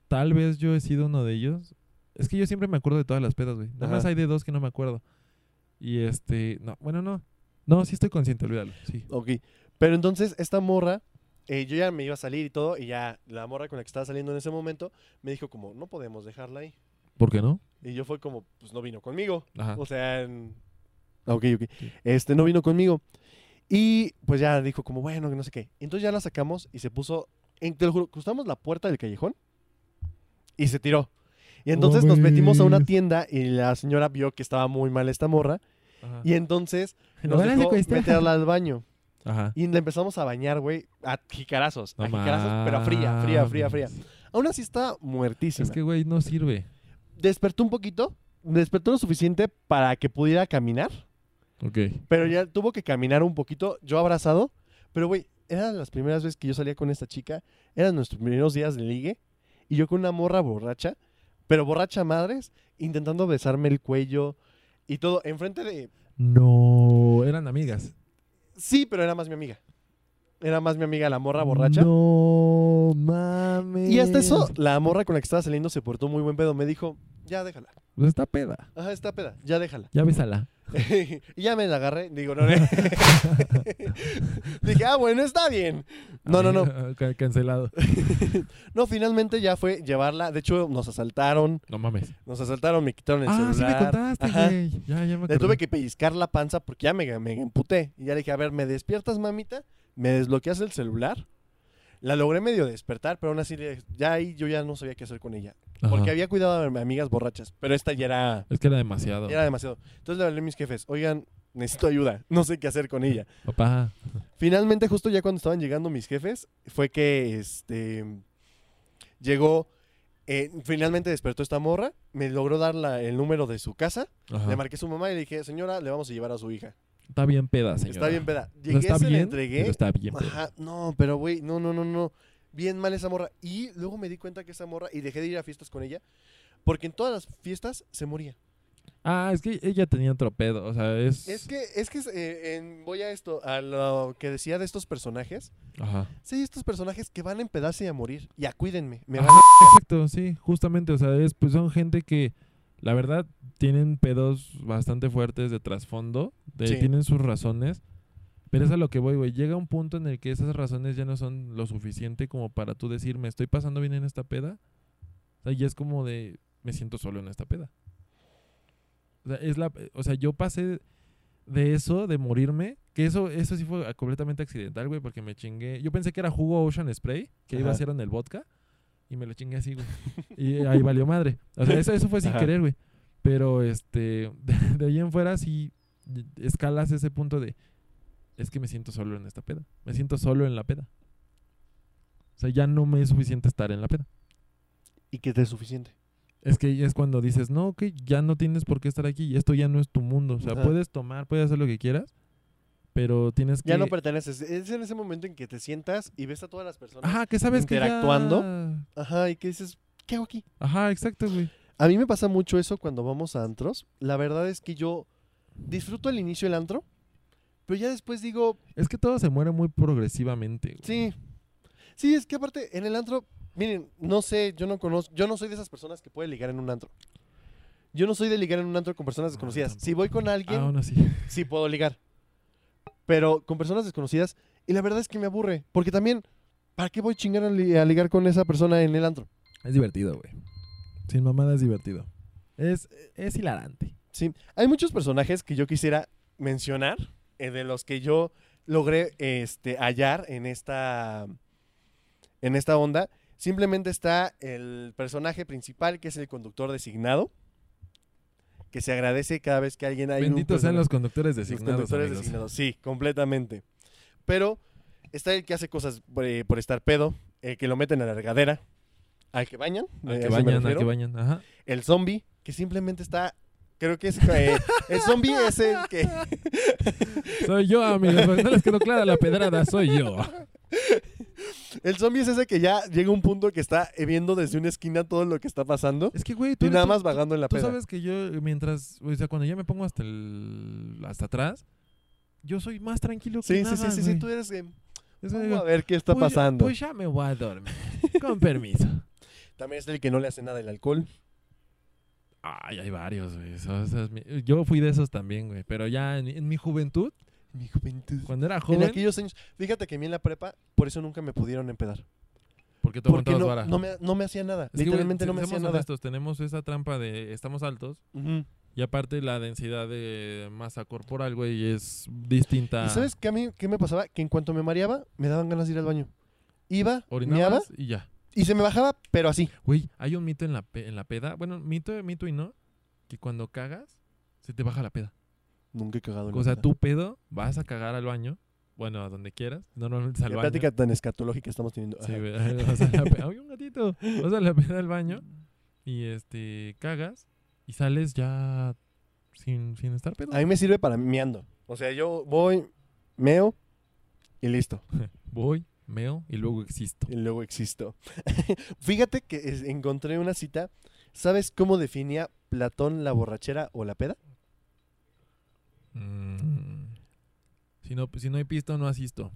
tal vez yo he sido uno de ellos. Es que yo siempre me acuerdo de todas las pedas, güey. Nada Ajá. más hay de dos que no me acuerdo. Y este. No, bueno, no. No, sí estoy consciente, olvídalo. Sí. Ok. Pero entonces esta morra, eh, yo ya me iba a salir y todo, y ya la morra con la que estaba saliendo en ese momento me dijo como, no podemos dejarla ahí. ¿Por qué no? Y yo fue como, pues no vino conmigo. Ajá. O sea, en- ok, ok. Sí. Este no vino conmigo. Y pues ya dijo como, bueno, que no sé qué. Entonces ya la sacamos y se puso, en, te lo juro, cruzamos la puerta del callejón y se tiró. Y entonces nos metimos a una tienda y la señora vio que estaba muy mal esta morra. Ajá. Y entonces nos van a dejó meterla al baño. Ajá. Y la empezamos a bañar, güey, a jicarazos. No a jicarazos, pero fría, fría, fría, fría. mames. Aún así está muertísima. Es que, güey, no sirve. Despertó un poquito, despertó lo suficiente para que pudiera caminar, Ok. pero ya tuvo que caminar un poquito, yo abrazado. Pero, güey, eran las primeras veces que yo salía con esta chica, eran nuestros primeros días de ligue, y yo con una morra borracha, pero borracha madres, intentando besarme el cuello y todo, enfrente de... No, eran amigas. Sí, pero era más mi amiga. Era más mi amiga la morra borracha. No mames. Y hasta eso, la morra con la que estaba saliendo se portó muy buen pedo. Me dijo, ya déjala. Pues está peda. Ajá, está peda, ya déjala. Ya bésala. y ya me la agarré. Digo, no, no. Dije, ah, bueno, está bien. No, no, no. Ca- Cancelado. No, finalmente ya fue llevarla. De hecho, nos asaltaron. No mames. Nos asaltaron, me quitaron el Ah, sí me celular. contaste, güey. Ya, ya me Le tuve que pellizcar la panza porque ya me, me emputé. Y ya le dije, a ver, ¿me despiertas, mamita? ¿Me desbloqueas el celular? La logré medio despertar, pero aún así, ya ahí yo ya no sabía qué hacer con ella. Ajá. Porque había cuidado a mis amigas borrachas, pero esta ya era, Es que era demasiado. ya era demasiado. Entonces le hablé a mis jefes, oigan, necesito ayuda, no sé qué hacer con ella. Papá. Finalmente, justo ya cuando estaban llegando mis jefes, fue que este llegó, eh, finalmente despertó esta morra, me logró dar la- el número de su casa, Ajá. le marqué a su mamá y le dije, señora, le vamos a llevar a su hija. Está bien peda, señora. Está bien peda. No Llegué, está se la entregué. pero está bien peda. Ajá, no, pero güey, no, no, no, no. Bien mal esa morra. Y luego me di cuenta que esa morra, y dejé de ir a fiestas con ella, porque en todas las fiestas se moría. Ah, es que ella tenía otro pedo. O sea, es... Es que, es que eh, en- voy a esto, a lo que decía de estos personajes. Ajá. Sí, estos personajes que van a empedarse y a morir. Ya, cuídenme. Me Ajá, van a- exacto, sí, justamente, o sea, es, pues son gente que la verdad tienen pedos bastante fuertes de trasfondo, de- Sí. tienen sus razones, pero es a lo que voy, güey, llega un punto en el que esas razones ya no son lo suficiente como para tú decir, me estoy pasando bien en esta peda, o sea, ya es como de, me siento solo en esta peda. O sea, es la, o sea, yo pasé de eso, de morirme, que eso, eso sí fue completamente accidental, güey, porque me chingué. Yo pensé que era jugo Ocean Spray, que iba a ser en el vodka, y me lo chingué así, güey. Y ahí valió madre. O sea, eso, eso fue sin Ajá. querer, güey. Pero, este, de, de ahí en fuera sí escalas ese punto de, es que me siento solo en esta peda. Me siento solo en la peda. O sea, ya no me es suficiente estar en la peda. Y que te es suficiente. Es que es cuando dices, no, ok, ya no tienes por qué estar aquí y esto ya no es tu mundo. O sea, Ajá. puedes tomar, puedes hacer lo que quieras, pero tienes que... Ya no perteneces. Es en ese momento en que te sientas y ves a todas las personas. Ajá, que sabes que interactuando. ya- Ajá, y que dices, ¿qué hago aquí? Ajá, exacto, güey. A mí me pasa mucho eso cuando vamos a antros. La verdad es que yo disfruto el inicio del antro, pero ya después digo, Es que todo se muere muy progresivamente. güey. sí. Sí, es que aparte en el antro, miren, no sé, yo no conozco, yo no soy de esas personas que puede ligar en un antro. Yo no soy de ligar en un antro con personas No, desconocidas. Si voy con alguien, Aún así. sí puedo ligar. Pero con personas desconocidas, y la verdad es que me aburre, porque también, ¿para qué voy a chingar a, li- a ligar con esa persona en el antro? Es divertido, güey. Sin mamada es divertido. Es, es hilarante. Sí, hay muchos personajes que yo quisiera mencionar, eh, de los que yo logré este, hallar en esta, en esta onda. Simplemente está el personaje principal, que es el conductor designado, que se agradece cada vez que alguien hay un Benditos sean los conductores los designados, conductores amigos. designados. Sí, completamente. Pero está el que hace cosas por, eh, por estar pedo, el que lo meten a la regadera, al que bañan, Al eh, que bañan, al que bañan. Ajá. el zombie, que simplemente está. Creo que es. eh, el zombie es el que. Soy yo, amigos. No les quedó clara la pedrada, soy yo. El zombie es ese que ya llega a un punto que está viendo desde una esquina todo lo que está pasando. Es que, güey, tú, Y nada tú- más vagando en la Tú peda. sabes que yo, mientras, o sea, cuando ya me pongo hasta el, hasta atrás, yo soy más tranquilo que Sí, nada, sí, sí, sí, sí, tú eres. eh, vamos digo, a ver qué está pues pasando. pues ya me voy a dormir. Con permiso. También es el que no le hace nada el alcohol. Ay, hay varios, güey. Eso- eso es mi- Yo fui de esos también, güey. Pero ya en, en mi juventud, Mi juventud. cuando era En joven, aquellos años. Fíjate que a mí en la prepa, por eso nunca me pudieron empedar. porque tú Porque no, no, me, no me hacía nada. Es que, güey, Literalmente no me hacía nada. honestos, tenemos esa trampa de estamos altos. Y aparte la densidad de masa corporal, güey, es distinta. ¿Y sabes qué a mí qué me pasaba? Que en cuanto me mareaba, me daban ganas de ir al baño. Iba, meaba Orinabas y ya. y se me bajaba, pero así. Güey, hay un mito en la, en la peda. Bueno, mito, mito y no. Que cuando cagas, se te baja la peda. Nunca he cagado en O sea, tú pedo, vas a cagar al baño. Bueno, a donde quieras. Normalmente es al Qué baño. plática tan escatológica estamos teniendo. Sí. Vas a la peda. ¡Ay, un gatito! Vas a la peda al baño y este cagas y sales ya sin, sin estar pedo. A mí me sirve para meando. O sea, yo voy, meo y listo. Voy, meo y luego existo. Y luego existo. Fíjate que encontré una cita. ¿Sabes cómo definía Platón la borrachera o la peda? Mm. Si no, si no hay pisto, no asisto.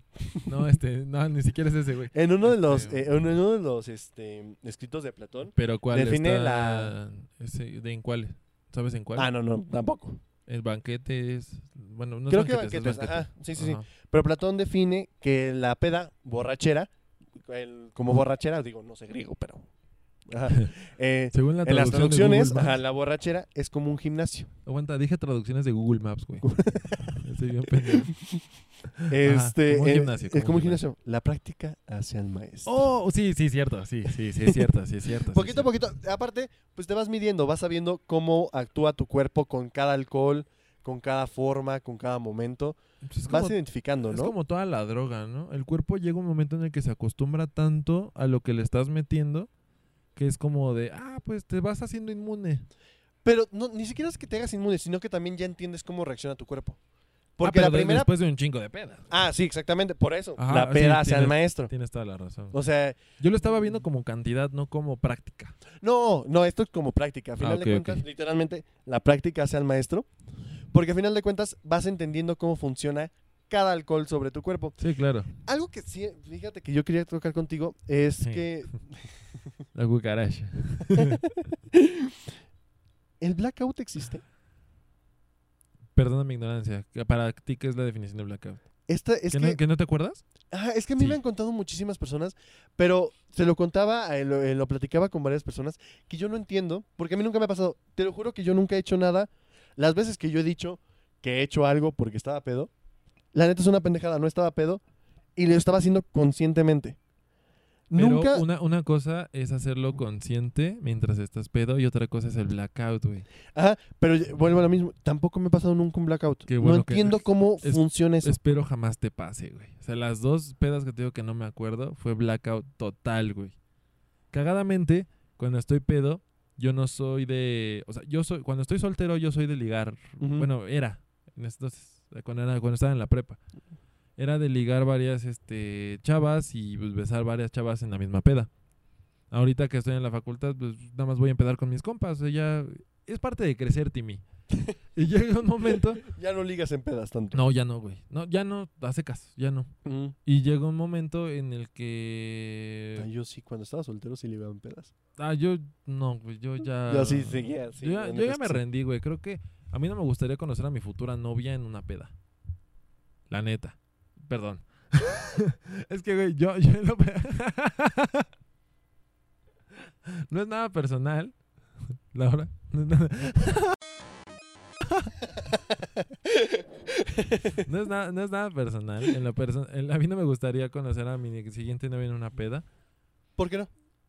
No, este, no, ni siquiera es ese, güey. En uno de los, Este- eh, en uno de los este, escritos de Platón. Pero ¿cuál Define está? la- ese- ¿De en cuál? ¿Sabes en cuál? Ah, no, no, tampoco. El banquete es... Bueno, no es Creo que banquetes, es banquete. ajá, sí, sí, sí. Pero Platón define que la peda borrachera, el- como borrachera, digo, no sé griego, pero... ajá, eh, Según la en las traducción de traducciones, Google ajá, Maps- la borrachera es como un gimnasio. Aguanta, dije traducciones de Google Maps, güey. Estoy bien pendejo. Este, como un eh, gimnasio, es como como un gimnasio. La práctica hacia el maestro. Oh, sí, sí, cierto. Sí, sí, sí, es cierto, sí, es cierto. sí, Poquito a poquito. Aparte, pues te vas midiendo, vas sabiendo cómo actúa tu cuerpo con cada alcohol, con cada forma, con cada momento. Pues es Vas como, identificando, es ¿no? como toda la droga, ¿no? El cuerpo llega un momento en el que se acostumbra tanto a lo que le estás metiendo que es como de, ah, pues te vas haciendo inmune. Pero no, ni siquiera es que te hagas inmune, sino que también ya entiendes cómo reacciona tu cuerpo. Ah, Porque pero la primera... después de un chingo de pedas. Ah, sí, exactamente, por eso. Ajá, la sí, peda hacia el maestro. Tienes toda la razón. O sea, Yo lo estaba viendo como cantidad, no como práctica. no, no, esto es como práctica. A final Ah, de cuentas, literalmente, la práctica hacia el maestro. Porque a final de cuentas vas entendiendo cómo funciona cada alcohol sobre tu cuerpo. Sí, claro. Algo que sí, fíjate que yo quería tocar contigo es Sí. que La cucaracha. el blackout existe. Perdona mi ignorancia. Para ti, ¿qué es la definición de blackout? Esta, es ¿Que, que, no, que no te acuerdas? Ajá, es que a mí Sí. me han contado muchísimas personas, pero se lo contaba, eh, lo, eh, lo platicaba con varias personas, que yo no entiendo, porque a mí nunca me ha pasado. Te lo juro que yo nunca he hecho nada. Las veces que yo he dicho que he hecho algo porque estaba pedo, la neta es una pendejada, no estaba pedo y lo estaba haciendo conscientemente. Pero nunca. una, una cosa es hacerlo consciente mientras estás pedo y otra cosa es el blackout, güey. Ajá, pero vuelvo a lo mismo. Tampoco me ha pasado nunca un blackout. Qué no bueno que- entiendo cómo es- funciona eso. Espero jamás te pase, güey. O sea, las dos pedas que te digo que no me acuerdo fue blackout total, güey. Cagadamente, cuando estoy pedo, yo no soy de... O sea, yo soy... Cuando estoy soltero, yo soy de ligar. Ujú. Bueno, era. En estos, cuando, era, cuando estaba en la prepa. Era de ligar varias este, chavas y pues, besar varias chavas en la misma peda. Ahorita que estoy en la facultad, pues nada más voy a empezar con mis compas. O sea, ya es parte de crecer, Timmy. y llega un momento... Ya no ligas en pedas tanto. No, ya no, güey. No, ya no, hace caso, ya no. Mm. Y llega un momento en el que... Ah, yo sí, cuando estaba soltero sí ligaba en pedas. Ah, yo no, güey, yo ya... Yo sí seguía, sí. yo ya, yo ya me rendí, güey. Creo que a mí no me gustaría conocer a mi futura novia en una peda. La neta. Perdón. es que, güey, yo... yo en lo no es nada personal. Laura. No es nada... No es, nada, no es nada personal. En lo perso- en- a mí no me gustaría conocer a mi siguiente novia en una peda. ¿Por qué no?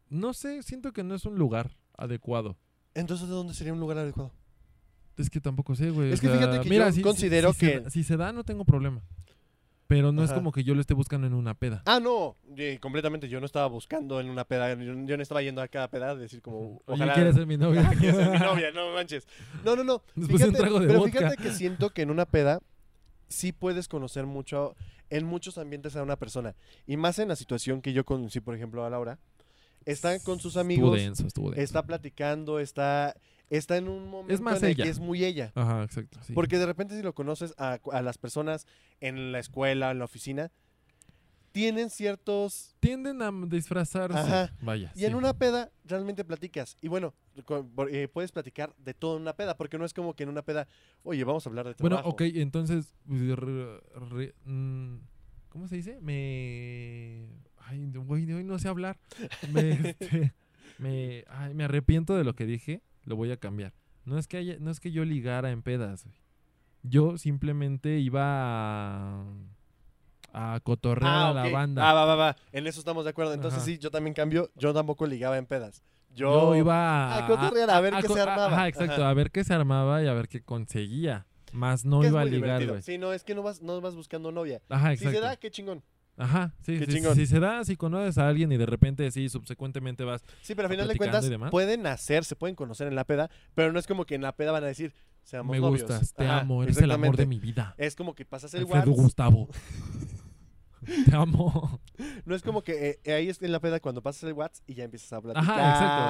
No sé, siento que no es un lugar adecuado. Entonces, ¿de dónde sería un lugar adecuado? Es que tampoco sé, güey. Es o que sea, fíjate que mira, yo si- si- considero si que- da- si se da, no tengo problema. Pero no es como que yo lo esté buscando en una peda. Ah, no, eh, completamente. Yo no estaba buscando en una peda. Yo, yo no estaba yendo a cada peda a decir como. Oye. ¿quieres ser mi novia? Ah, ¿quieres ser mi novia? No manches. No, no, no. Después de un Fíjate- trago de pero vodka. fíjate que siento que en una peda sí puedes conocer mucho, en muchos ambientes a una persona. Y más en la situación que yo conocí, por ejemplo, a Laura. Está con sus Estuvo amigos, denso, estuvo denso. está platicando, está, está en un momento más en el ella. que es muy ella. Ajá, exacto. sí. Porque de repente si lo conoces a, a las personas en la escuela, en la oficina, tienen ciertos... Tienden a disfrazarse. Ajá. Vaya. Y en una peda realmente platicas. Y bueno, eh, puedes platicar de todo en una peda, porque no es como que en una peda, oye, vamos a hablar de Bueno, trabajo. ok, entonces. re- re- mm, ¿Cómo se dice? Me. Ay, hoy no sé hablar. Me, este, me, ay, me arrepiento de lo que dije. Lo voy a cambiar. No es que haya- no es que yo ligara en pedas, güey. Yo simplemente iba a, a cotorrear a la banda. Ah, va, va, va. En eso estamos de acuerdo. Entonces Ajá. sí, yo también cambio. Yo tampoco ligaba en pedas. Yo, yo iba a cotorrear, a ver qué se armaba. Ajá, exacto, Ajá. a ver qué se armaba y a ver qué conseguía. Más no que iba a ligar, güey. Sí, no, es que no vas, no vas buscando novia. Ajá, Si exacto. se da, qué chingón. Ajá, sí, Qué sí, chingón. si se da, si conoces a alguien y de repente sí, subsecuentemente vas. Sí, pero al final de platicando cuentas y demás. pueden hacer, se pueden conocer en la peda, pero no es como que en la peda van a decir, seamos Me novios. gustas, te Ajá, amo, eres el amor de exactamente. mi vida. Es como que pasas el Alfredo WhatsApp. Gustavo. te amo. No es como que eh, ahí es en la peda cuando pasas el WhatsApp y ya empiezas a platicar. Ajá,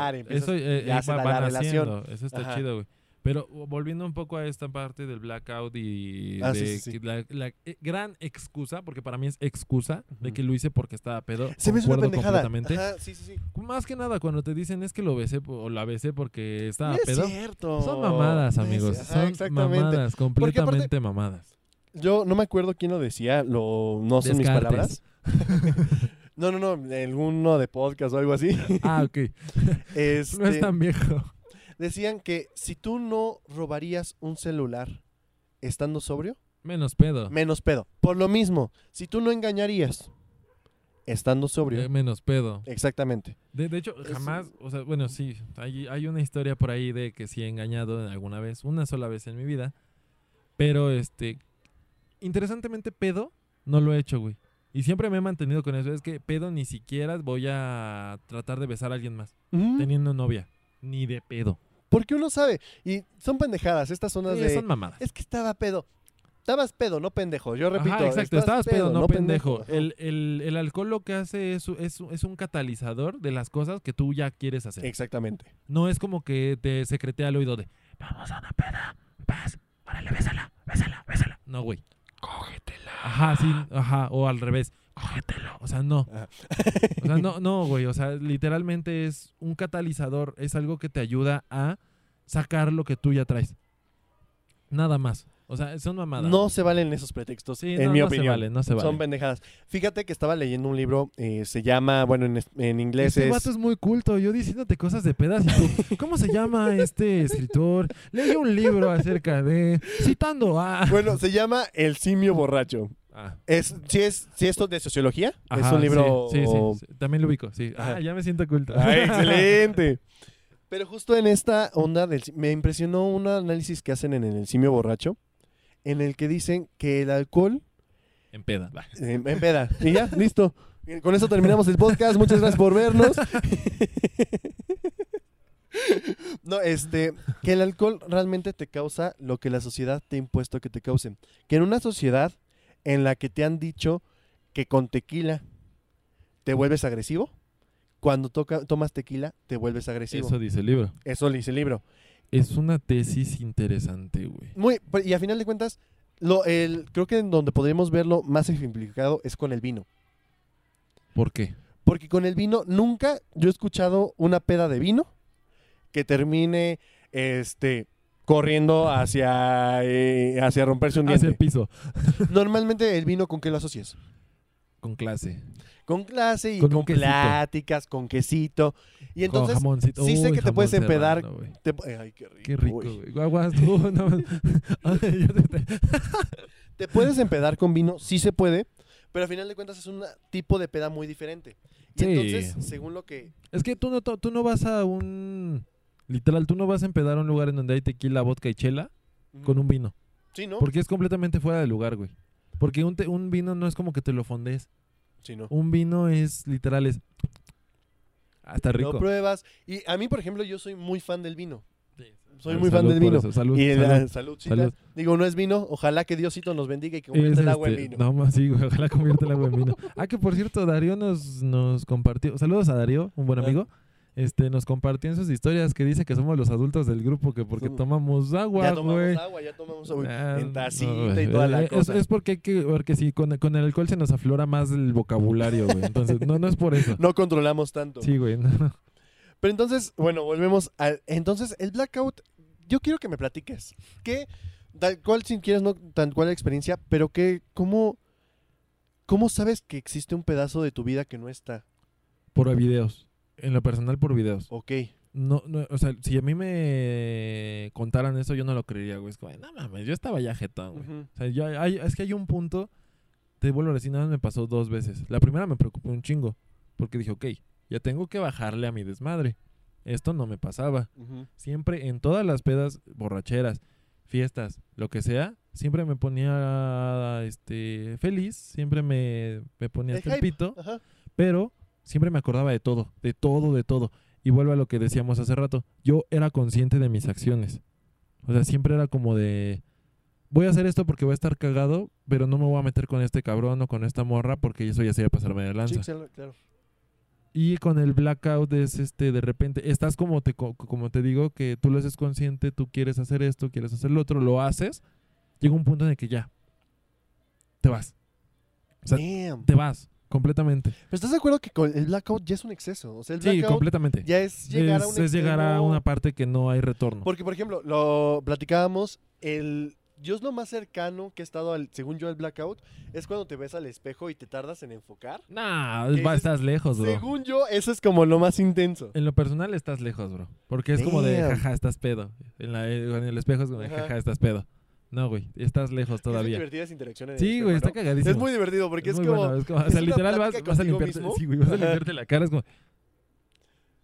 exacto. empiezas- Eso eh, ya eh, se va- da van la relación. Eso está Ajá. chido, güey. Pero volviendo un poco a esta parte del blackout y Ah, de sí, sí, sí. que la, la, eh, gran excusa, porque para mí es excusa de que lo hice porque estaba pedo. Se me hace una pendejada. Ajá. Más que nada cuando te dicen es que lo besé o la besé porque estaba No es pedo. cierto. Son mamadas, es- amigos. ajá, Son exactamente. mamadas, aparte- completamente mamadas. Yo no me acuerdo quién lo decía, lo, no son mis palabras. no, no, no, alguno de podcast o algo así. Ah, ok. Este, No es tan viejo. Decían que si tú no robarías un celular estando sobrio, Menos pedo. menos pedo. Por lo mismo, si tú no engañarías estando sobrio, Eh, menos pedo. exactamente. De, de hecho, Es- jamás, o sea, bueno, sí, hay, hay una historia por ahí de que sí he engañado alguna vez, una sola vez en mi vida, pero este, interesantemente pedo no lo he hecho, güey. Y siempre me he mantenido con eso, es que pedo ni siquiera voy a tratar de besar a alguien más, teniendo novia, ni de pedo. Porque uno sabe, y son pendejadas, estas zonas Sí, de... son mamadas. Es que estaba pedo. Estabas pedo, no pendejo. Yo repito. Ajá, exacto, estabas pedo, no pendejo. El, el, el alcohol lo que hace es, es, es un catalizador de las cosas que tú ya quieres hacer. Exactamente. No es como que te secretea al oído de vamos a una peda, vas, órale, bésala, bésala, bésala. No, güey. Cógetela. Ajá, sí, ajá, o al revés, cógetelo. O sea, no. Ajá. O sea, no, no, güey. O sea, literalmente es un catalizador, es algo que te ayuda a sacar lo que tú ya traes. Nada más. O sea, son mamadas. No se valen esos pretextos, sí, en no, mi no opinión. se vale, no se vale. Son pendejadas. Fíjate que estaba leyendo un libro, eh, se llama, bueno, en, inglés Este es... vato es muy culto, yo diciéndote cosas de pedas ¿cómo se llama este escritor? Leí un libro acerca de... Citando a... Bueno, se llama El simio borracho. Ah. Es, si es, si esto de sociología, es un libro... Sí, sí, sí, sí, también lo ubico, sí. Ah, ya me siento culto. ¡Ay, excelente! Pero justo en esta onda del, me impresionó un análisis que hacen en el simio borracho, en el que dicen que el alcohol en peda. En, en peda. Y ya, listo. Con eso terminamos el podcast. Muchas gracias por vernos. No, este, que el alcohol realmente te causa lo que la sociedad te ha impuesto que te cause. Que en una sociedad en la que te han dicho que con tequila te vuelves agresivo, cuando toca, tomas tequila te vuelves agresivo. Eso Eso, dice el libro. lo dice el libro. Es una tesis interesante, güey. Muy, y a final de cuentas, lo, el, creo que en donde podríamos verlo más ejemplificado es con el vino. ¿Por qué? Porque con el vino nunca yo he escuchado una peda de vino que termine este corriendo hacia eh, hacia romperse un Hacia el diente. piso. Normalmente el vino con qué lo asocias? Con clase. Con clase y Con pláticas, con quesito. Y entonces con jamoncito. sí sé Uy, que te puedes empedar. serrano, te, ay, qué rico. Qué rico, güey. tú. No. Ay, te- puedes empedar con vino, sí se puede, pero al final de cuentas es un tipo de peda muy diferente. Y Sí. entonces, según lo que Es que tú no, tú no vas a un... Literal, tú no vas a empedar a un lugar en donde hay tequila, vodka y chela con un vino. Sí, ¿no? Porque es completamente fuera de lugar, güey. Porque un, te- un vino no es como que te lo fondes. Sí, ¿no? Un vino es literal, es... Ah, está rico. Lo pruebas. Y a mí, por ejemplo, yo soy muy fan del vino. Soy Ah, muy fan del vino. eso, Salud, y salud. la salud. Digo, no es vino. Ojalá que Diosito nos bendiga y que Es, convierta el agua en este, vino. No, más sí, güey, ojalá convierta el agua en vino. Ah, que por cierto, Darío nos, nos compartió. Saludos a Darío, un buen Ah. Este, nos compartió en sus historias que dice que somos los adultos del grupo, que porque tomamos agua, ya tomamos agua, ya tomamos agua. Ah, en tacita no, y toda eh, la es, cosa. es porque porque sí, con, con el alcohol se nos aflora más el vocabulario, güey. Entonces, no, no es por eso. No controlamos tanto. Sí, güey. no. Pero entonces, bueno, volvemos al... Entonces, el blackout, yo quiero que me platiques. ¿Qué, tal cual, si quieres, no tan cual la experiencia, pero que, cómo, cómo sabes que existe un pedazo de tu vida que no está? Por videos. En lo personal, por videos. Ok. no, no, o sea, si a mí me contaran eso, yo no lo creería, güey. Es como, no mames, yo estaba ya jetón, güey. O sea, yo, hay- es que hay un punto, te vuelvo a decir, nada más me pasó dos veces. La primera me preocupé un chingo, porque dije, ok, ya tengo que bajarle a mi desmadre. Esto no me pasaba. Siempre, en todas las pedas, borracheras, fiestas, lo que sea, siempre me ponía este feliz, siempre me, me ponía hasta el hype. pito, Ajá. pero siempre me acordaba de todo, de todo, de todo. Y vuelvo a lo que decíamos hace rato, yo era consciente de mis acciones. O sea, siempre era como de, voy a hacer esto porque voy a estar cagado, pero no me voy a meter con este cabrón o con esta morra porque eso ya sería pasarme de lanza. Sí, claro. Y con el blackout es este, de repente, estás como te, co- como te digo, que tú lo haces consciente, tú quieres hacer esto, quieres hacer lo otro, lo haces, llega un punto en el que ya, te vas, O sea, Damn. te vas, completamente. Pero estás de acuerdo que con el blackout ya es un exceso. O sea, el Sí, blackout completamente. ya es llegar a un es, es llegar a extremo- una parte que no hay retorno. Porque, por ejemplo, lo platicábamos, el... Yo es lo más cercano que he estado, al, según yo, al blackout, es cuando te ves al espejo y te tardas en enfocar. Nah, estás lejos, bro. Según yo, eso es como lo más intenso. En lo personal estás lejos, bro. Porque es como de, jaja, estás pedo. En, la, en el espejo es como de, jaja, estás pedo. No, güey, estás lejos todavía. divertidas interacciones. Sí, güey, está cagadísimo. Es muy divertido porque es, como... bueno, es como- o sea, literal vas, vas a limpiarte, mismo. sí, güey, vas a limpiarte la cara, es como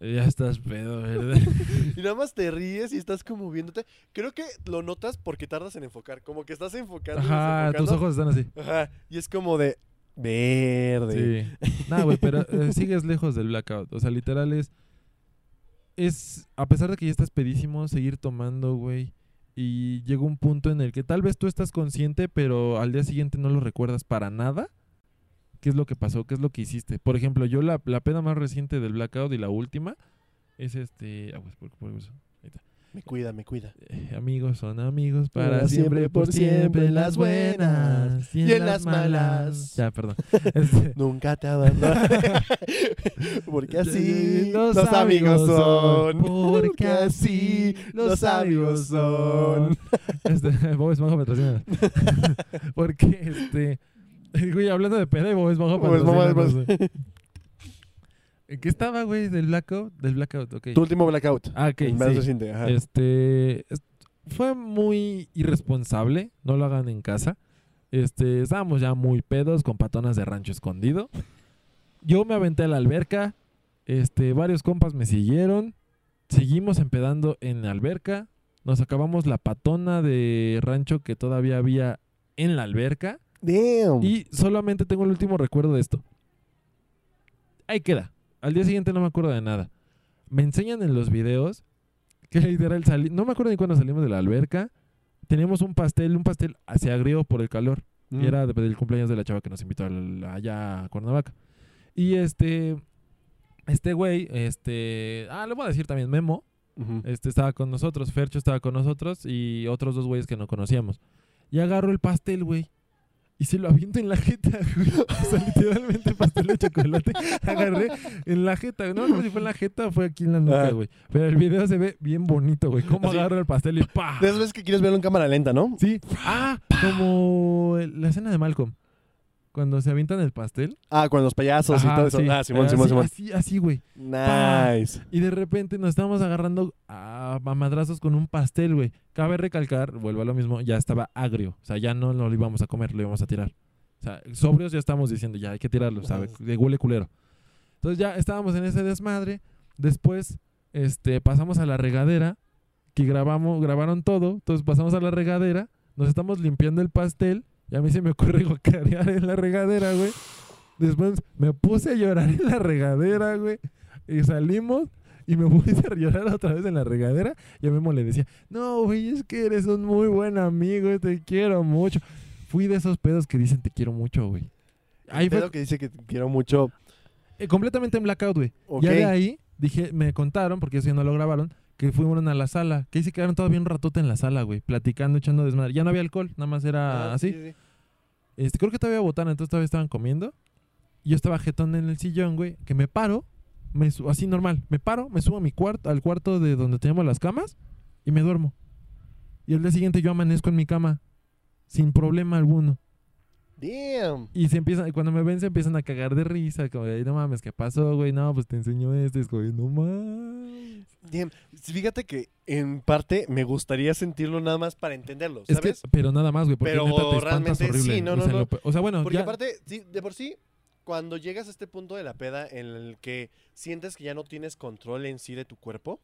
ya estás pedo, ¿verdad? Y nada más te ríes y estás como viéndote. Creo que lo notas porque tardas en enfocar. Como que estás enfocando. Ajá, tus ojos están así. Ajá. Y es como de... Verde. Sí. No, güey, pero eh, sigues lejos del blackout. O sea, literal es es a pesar de que ya estás pedísimo, seguir tomando, güey. Y llega un punto en el que tal vez tú estás consciente, pero al día siguiente no lo recuerdas para nada. ¿Qué es lo que pasó? ¿Qué es lo que hiciste? Por ejemplo, yo la, la peda más reciente del blackout y la última es este. Ah, pues, por- por eso. Me cuida, me cuida. Eh, amigos son amigos para, Para siempre, siempre, por siempre, en las buenas y en, las malas. Ya, perdón. Este, Nunca te abandono. porque así Los los, amigos son. porque así los amigos son. Este, Bob Esponja patrocina. porque, este... Güey, hablando de peda y Bob Esponja patrocina. ¿En qué estaba, güey? ¿Del blackout? Del blackout, ok. Tu último blackout. Ah, ok, más sí. reciente. Ajá. Este... es- Fue muy irresponsable. No lo hagan en casa. Este... Estábamos ya muy pedos con patonas de rancho escondido. Yo me aventé a la alberca. Este... Varios compas me siguieron. Seguimos empedando en la alberca. Nos acabamos la patona de rancho que todavía había en la alberca. Damn. Y solamente tengo el último recuerdo de esto. Ahí queda. Al día siguiente no me acuerdo de nada. Me enseñan en los videos que literal salí. No me acuerdo ni cuándo salimos de la alberca. Teníamos un pastel, un pastel se agrió por el calor. Mm. Y era de- del cumpleaños de la chava que nos invitó al- allá a Cuernavaca. Y este. Este güey, este. Ah, le voy a decir también Memo. Este estaba con nosotros, Fercho estaba con nosotros y otros dos güeyes que no conocíamos. Y agarro el pastel, güey. Y se lo aviento en la jeta, güey. O sea, literalmente pastel de chocolate. Agarré en la jeta. No, no sé si fue en la jeta o fue aquí en la nuca, Ah. güey. Pero el video se ve bien bonito, güey. Cómo Así. agarro el pastel y ¡pa! De esas veces que quieres verlo en cámara lenta, ¿no? Sí. Ah, como la escena de Malcolm. Cuando se avientan el pastel. Ah, con los payasos y todo eso. sí. Ah, Simón, así, Simón, Simón. Así, así, güey. Nice. Y de repente nos estábamos agarrando a, a madrazos con un pastel, güey. Cabe recalcar, vuelvo a lo mismo, ya estaba agrio. O sea, ya no lo íbamos a comer, lo íbamos a tirar. O sea, sobrios ya estamos diciendo, ya hay que tirarlo, ¿sabes? De huele culero. Entonces ya estábamos en ese desmadre. Después, este, pasamos a la regadera, que grabamos, grabaron todo. Entonces pasamos a la regadera, nos estamos limpiando el pastel. Y a mí se me ocurre guacarear en la regadera, güey. Después me puse a llorar en la regadera, güey. Y salimos y me puse a llorar otra vez en la regadera. Y a Memo le decía, no, güey, es que eres un muy buen amigo, te quiero mucho. Fui de esos pedos que dicen te quiero mucho, güey. Ahí Ahí fue que dice que te quiero mucho. eh, completamente en blackout, güey. Ok. Ya de ahí dije, me contaron, porque eso ya no lo grabaron, que fueron a la sala. Que ahí se quedaron todavía un ratote en la sala, güey, platicando, echando desmadre. Ya no había alcohol, nada más era Ah, así. sí, sí. Este, creo que todavía botana, entonces todavía estaban comiendo. Yo estaba jetón en el sillón, güey, que me paro, me así normal, me paro, me subo a mi cuarto, al cuarto de donde teníamos las camas y me duermo. Y el día siguiente yo amanezco en mi cama, sin problema alguno. Damn. Y se empiezan, y cuando me ven se empiezan a cagar de risa, como de, no mames, ¿qué pasó, güey? No, pues te enseño esto, y es como, no mames. Damn. Fíjate que en parte me gustaría sentirlo nada más para entenderlo, Es que, ¿sabes? pero nada más, güey, porque Pero neta te realmente horrible. sí, no, o, no, sea, no. lo o sea, bueno, Porque ya, aparte, sí, de por sí, cuando llegas a este punto de la peda en el que sientes que ya no tienes control en sí de tu cuerpo,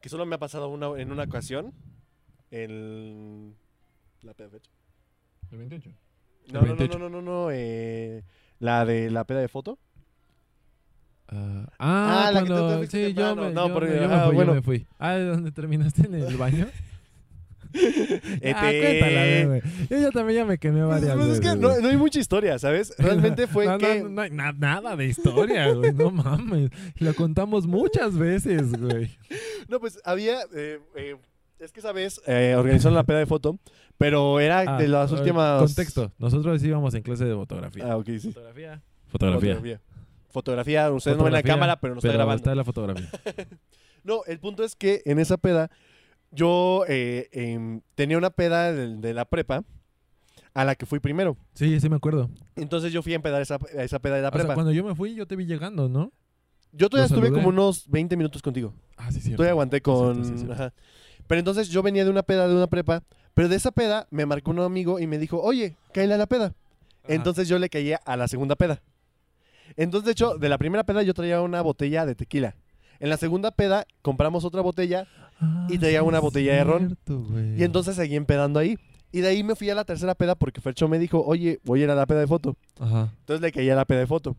que solo me ha pasado una, en una ocasión, en la peda fecha. El 28. No, no, no, 28. no, no, no, eh, la de la peda de foto. Ah, ah, Ah, la que tú te cuando, fuiste sí, yo temprano. me, No, yo, porque- me, yo me ah, fui, bueno. me fui. Ah, ¿de dónde terminaste en el baño? ah, Este- cuéntala, ve, güey. Yo ya también ya me quemé Pues, varias pues, es veces. que no, güey. no hay mucha historia, ¿sabes? Realmente fue no, no, que... no, no hay na- nada de historia, güey. No mames. Lo contamos muchas veces, güey. No, pues había... eh, eh, es que esa vez eh, organizaron la peda de foto, pero era Ah, de las últimas... Contexto. Nosotros íbamos en clase de fotografía. Ah, ok, sí. Fotografía. Fotografía. Fotografía. Fotografía, ustedes no ven la cámara, pero no está pero grabando. está la fotografía. No, el punto es que en esa peda, yo eh, em, tenía una peda de, de la prepa a la que fui primero. Sí, sí me acuerdo. Entonces yo fui a empedar esa, a esa peda de la O sea, prepa. cuando yo me fui, yo te vi llegando, ¿no? Yo todavía estuve como unos 20 minutos contigo. Ah, sí, sí. Todavía aguanté con... cierto, sí, cierto. ajá. Pero entonces yo venía de una peda de una prepa, pero de esa peda me marcó un amigo y me dijo, oye, cállale a la peda. Entonces yo le caía a la segunda peda. Entonces, de hecho, de la primera peda yo traía una botella de tequila. En la segunda peda compramos otra botella y traía una botella de ron. y entonces seguí empedando ahí. Y de ahí me fui a la tercera peda porque Fercho me dijo, oye, voy a ir a la peda de foto. Ajá. Entonces le caí a la peda de foto.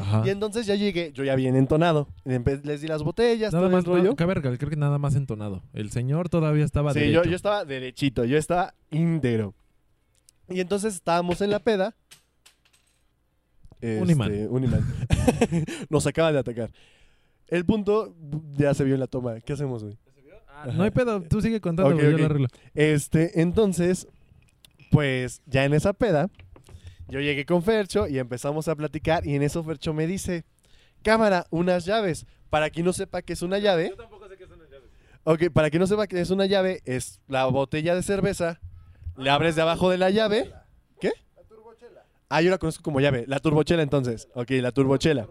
Ajá. Y entonces ya llegué, yo ya bien entonado. Les di las botellas, Nada todo más, el rollo. no, cabe recalcar que nada más entonado. El señor todavía estaba Sí, yo, derecho. yo estaba derechito, yo estaba íntegro. Y entonces estábamos en la peda. Un imán. Este, un imán. Nos acaban de atacar. El punto ya se vio en la toma. ¿Qué hacemos, güey? Ah, no hay pedo, tú sigue contando, Ok, güey, yo lo arreglo. Este, entonces, pues ya en esa peda, yo llegué con Fercho y empezamos a platicar. Y en eso Fercho me dice: Cámara, unas llaves. Para quien no sepa qué es una llave. tampoco sé qué son las llaves. Ok, para quien no sepa qué es una llave, es la botella de cerveza. Le abres de abajo de la llave. ¿Qué? Ah, yo la conozco como llave. La turbochela, entonces. Ok, la turbochela.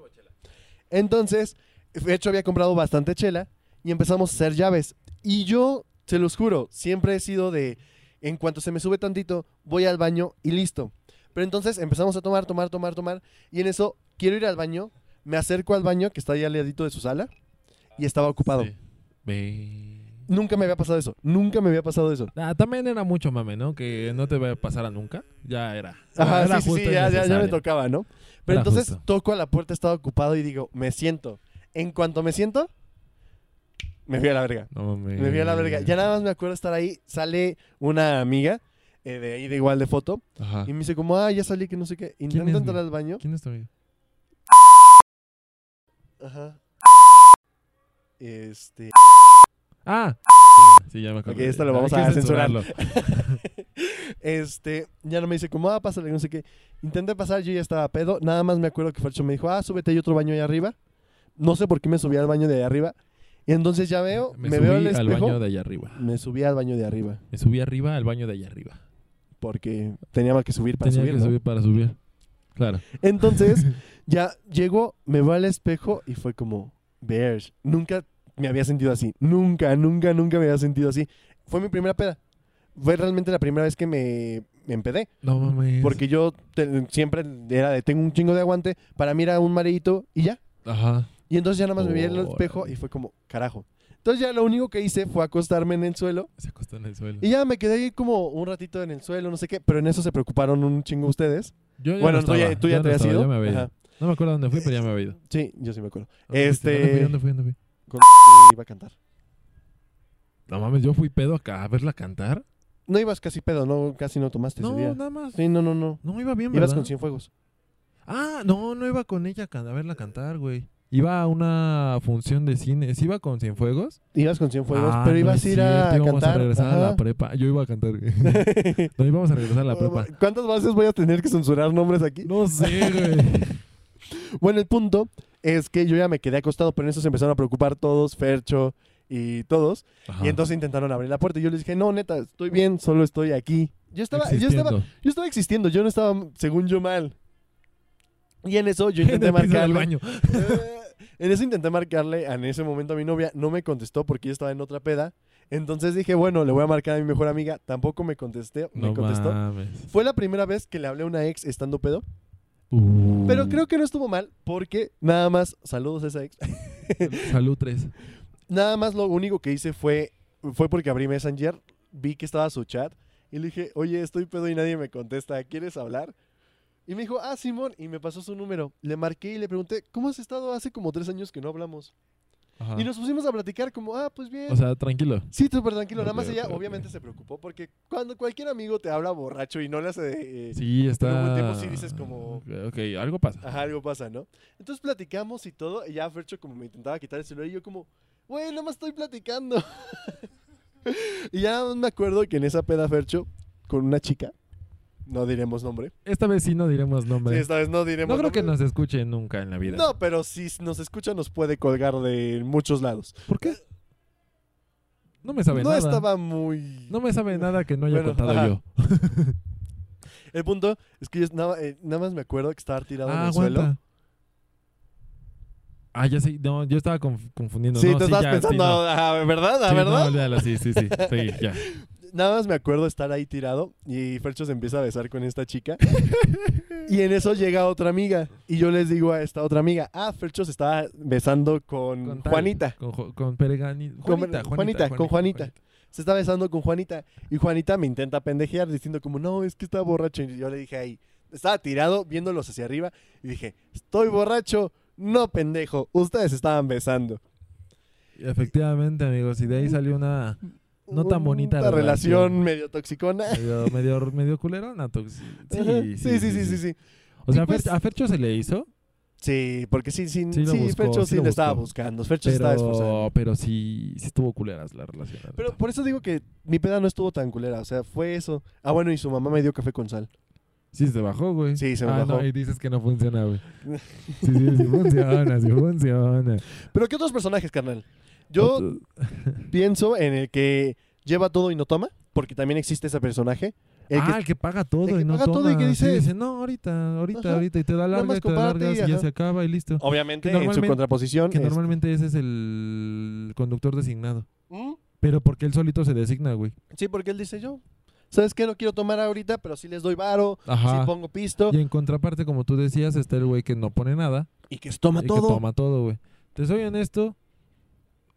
Entonces, de hecho, había comprado bastante chela y empezamos a hacer llaves. Y yo, se los juro, siempre he sido de. En cuanto se me sube tantito, voy al baño y listo. Pero entonces empezamos a tomar, tomar, tomar, tomar. Y en eso, quiero ir al baño. Me acerco al baño, que está ahí al ladito de su sala. Y estaba ocupado. Sí. Ve. Nunca me había pasado eso. Nunca me había pasado eso. Ah, también era mucho mame, ¿no? Que no te va a pasar a nunca. Ya era. Ajá, era sí, sí, ya, ya- ya me tocaba, ¿no? Pero Era entonces justo. toco a la puerta, estaba ocupado y digo, me siento. En cuanto me siento, me fui a la verga. No mames. Me fui a la verga. Ya nada más me acuerdo estar ahí. Sale una amiga eh, de ahí de igual de foto Ajá. y me dice como, ah, ya salí, que no sé qué. Intento entrar al baño. ¿Quién es tu amigo? Ajá. Este... Ah. Sí, ya me acuerdo. Ok, esto lo vamos a censurar. censurarlo. este, ya no me dice como, ah, pásale, no sé qué. Intenté pasar, yo ya estaba pedo. Nada más me acuerdo que Fercho me dijo, ah, súbete, hay otro baño ahí arriba. No sé por qué me subí al baño de ahí arriba. Y entonces ya veo, me, Me, veo subí al al espejo. baño de allá arriba. Me subí al baño de arriba. Me subí arriba al baño de allá arriba. Porque teníamos que subir para Tenía subir, que ¿no? subir para subir. Claro. Entonces, ya llego, me veo al espejo y fue como, Bears, nunca me había sentido así. Nunca, nunca, nunca me había sentido así. Fue mi primera peda. Fue realmente la primera vez que me, me empedé. No mames. Porque yo te- siempre era de tengo un chingo de aguante. Para mí era un mareíto y ya. Ajá. Y entonces ya nada más me vi en el espejo y fue como, carajo. Entonces ya lo único que hice fue acostarme en el suelo. Se acostó en el suelo. Y ya me quedé ahí como un ratito en el suelo, no sé qué. Pero en eso se preocuparon un chingo ustedes. Yo ya bueno, no tú ya, tú ya te habías ido. ya me había ido. Ajá. No me acuerdo dónde fui, pero ya me había ido. Sí, yo sí me acuerdo. Este- ¿Dónde fui? ¿Dónde fui? ¿Dónde fui? Con iba a cantar. No mames, yo fui pedo acá a verla cantar. No ibas casi pedo, no, casi no tomaste No, ese día. nada más. Sí, no, no, no. No, iba bien, Ibas ¿verdad? con Cienfuegos. Ah, no, no iba con ella a verla cantar, güey. Iba a una función de cine. ¿Sí iba con Cienfuegos? Ibas con Cienfuegos, Ah, pero no ibas a ir a íbamos cantar. a regresar a la prepa. Yo iba a cantar, güey. No, íbamos a regresar a la prepa. ¿Cuántas veces voy a tener que censurar nombres aquí? No sé, güey. Bueno, el punto es que yo ya me quedé acostado, pero en eso se empezaron a preocupar todos, Fercho y todos. Ajá. Y entonces intentaron abrir la puerta. Y yo les dije, no, neta, estoy bien, solo estoy aquí. Yo estaba, yo estaba, Existiendo. yo estaba existiendo, yo no estaba, según yo, mal. Y en eso yo intenté marcarle. baño. Eh, en eso intenté marcarle en ese momento a mi novia, no me contestó porque ella estaba en otra peda. Entonces dije, bueno, le voy a marcar a mi mejor amiga. Tampoco me contesté, me No contestó. mames. Fue la primera vez que le hablé a una ex estando pedo. Uh. Pero creo que no estuvo mal porque nada más, saludos a esa ex. Salud 3. Nada más lo único que hice fue, fue porque abrí Messenger, vi que estaba su chat y le dije, oye, estoy pedo y nadie me contesta, ¿quieres hablar? Y me dijo, ah, Simón, y me pasó su número. Le marqué y le pregunté, ¿cómo has estado? Hace como tres años que no hablamos. Ajá. Y nos pusimos a platicar como, ah, pues bien. O sea, tranquilo. sí, súper tranquilo. Nada Ok, más ella ok, ok. obviamente se preocupó porque cuando cualquier amigo te habla borracho y no le hace... eh, Sí, está. Buen tiempo sí dices como- Ok, ok, algo pasa. Ajá, algo pasa, ¿no? Entonces platicamos y todo, y ya Fercho como me intentaba quitar el celular y yo como, güey, nada más estoy platicando. y ya me acuerdo que en esa peda Fercho, con una chica, no diremos nombre. Esta vez sí no diremos Sí, nombre. esta vez no diremos no creo que nos escuche nunca en la vida. No, pero si nos escucha nos puede colgar de muchos lados. ¿Por qué? No me sabe no nada. estaba muy... No me sabe nada que no haya Bueno, contado ajá. yo. El punto es que yo nada, eh, nada más me acuerdo que estaba tirado en Ah, el suelo. Ah, ya sí. No, yo estaba conf- confundiendo. Sí, no, te estabas ya, sí, pensando, no. ah, ¿verdad? ¿Ah, Sí, no, ¿verdad? olvídalo, sí, sí, sí. Sí, ya. Nada más me acuerdo estar ahí tirado y Fercho se empieza a besar con esta chica. y en eso llega otra amiga. Y yo les digo a esta otra amiga, ah, Fercho se estaba besando con, Con tal, Juanita. Con, Jo- con Peregani. Con- Juanita, Juanita, con Juanita. Se está besando con Juanita. Y Juanita me intenta pendejear diciendo como, no, es que está borracho. Y yo le dije ahí, estaba tirado viéndolos hacia arriba. Y dije, estoy borracho. No, pendejo. Ustedes estaban besando. Efectivamente, amigos. Y de ahí salió una No tan bonita Una relación relación. medio toxicona. medio, medio, medio culerona. Sí, sí, sí, sí, sí, sí, sí. O sea, pues- a Fercho se le hizo, Sí, porque sí, sí, Sí buscó, Fercho sí le estaba buscando. Fercho se estaba esforzando. pero, pero sí, sí estuvo culeras la relación. la Pero por eso digo que mi peda no estuvo tan culera. O sea, fue eso. Ah, bueno, y su mamá me dio café con sal. Sí, se bajó, güey. Sí, se me ah, bajó. No, y dices que no funciona, güey. Sí, sí, sí funciona, sí funciona. Pero ¿qué otros personajes, carnal? Yo pienso en el que lleva todo y no toma, porque también existe ese personaje. El ah, que- el que paga todo el que y no paga toma. todo y que Sí, dice- dice, no, ahorita, ahorita, Ajá. ahorita. Y te da larga, y te comparte largas y y ya se acaba y listo. obviamente en su contraposición. Que es- normalmente ese es el conductor designado. ¿Mm? Pero porque él solito se designa, güey. Sí, porque él dice yo. ¿Sabes qué? No quiero tomar ahorita, pero sí les doy varo, Ajá. sí pongo pisto Y en contraparte, como tú decías, está el güey que no pone nada. y que toma y todo. que toma todo, güey. Te soy honesto.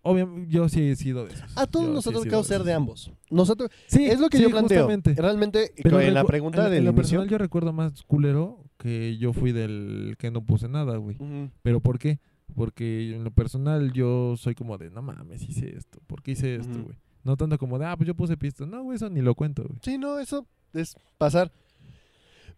Obviamente, yo sí he sido de esos. A todos Yo nos sí de ser de ambos. Nosotros, Sí, es lo que sí, yo planteo. justamente. Realmente, Pero en la pregunta del en lo personal yo recuerdo más culero que yo fui del que no puse nada, güey. ¿Pero por qué? Porque en lo personal yo soy como de, no mames, hice esto. ¿Por qué hice esto, güey? No tanto como de, ah, pues yo puse pisto. No, güey, eso ni lo cuento, güey. Sí, no, eso es pasar.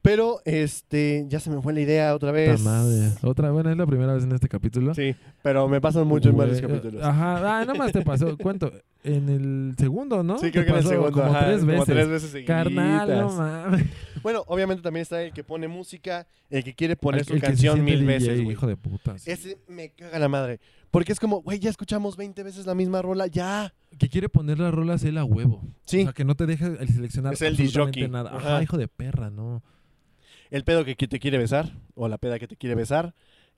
Pero, este, ya se me fue la idea otra vez. madre. Otra, bueno, es la primera vez en este capítulo. Sí, pero me pasan mucho en varios Güey, capítulos. Ajá, ah, nada más te pasó. Cuento, en el segundo, ¿no? Sí, Te creo que en el segundo. Como ajá, tres como veces. tres veces seguiditas. Carnal, no mames. Bueno, obviamente también está el que pone música, el que quiere poner El- su el canción mil DJ, veces, güey. Hijo de puta. sí. Ese me caga la madre. Porque es como, güey, ya escuchamos 20 veces la misma rola, ya. Que quiere poner las rolas él a huevo. Sí, O sea, que no te deje el seleccionar Es el absolutamente nada. Ajá. Ajá, hijo de perra, no. El pedo que te quiere besar, o la peda que te quiere besar,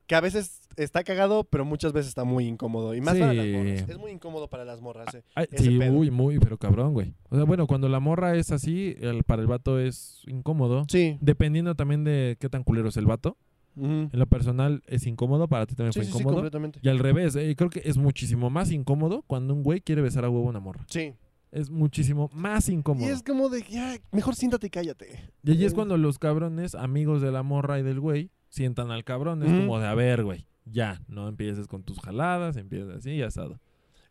que a veces está cagado, pero muchas veces está muy incómodo. Y más para las Sí. morras. Es muy incómodo para las morras. eh. Ay, Ese sí, pedo. muy, muy, pero cabrón, güey. O sea, bueno, cuando la morra es así, el, para el vato es incómodo. Sí. Dependiendo también de qué tan culero es el vato. En lo personal es incómodo, para ti también Sí, fue sí, sí, incómodo. completamente. y al revés, eh, creo que es muchísimo más incómodo cuando un güey quiere besar a huevo a una morra. Sí. Es muchísimo más Y incómodo. es como de, ya, mejor siéntate y cállate. Y allí es cuando los cabrones, amigos de la morra y del güey, sientan al cabrón. Es como de, a ver, güey, ya, no empieces con tus jaladas, empiezas así y asado.